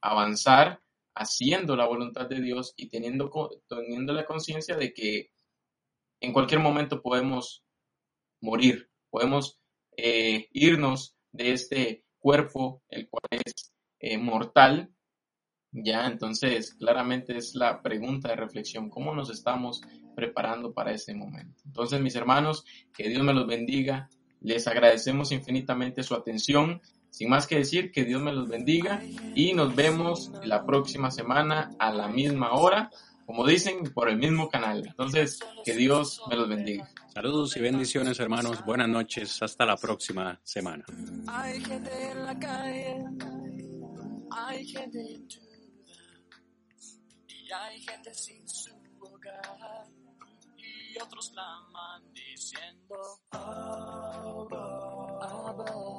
avanzar haciendo la voluntad de Dios y teniendo, teniendo la conciencia de que en cualquier momento podemos morir, podemos eh, irnos de este cuerpo, el cual es eh, mortal, Ya, entonces, claramente es la pregunta de reflexión, ¿cómo nos estamos preparando para ese momento? Entonces, mis hermanos, que Dios me los bendiga, les agradecemos infinitamente su atención. Sin más que decir, que Dios me los bendiga y nos vemos la próxima semana a la misma hora, como dicen, por el mismo canal. Entonces, que Dios me los bendiga. Saludos y bendiciones, hermanos. Buenas noches. Hasta la próxima semana. Hay gente en la calle, hay gente ya hay gente sin su hogar y otros claman diciendo, Abba, Abba.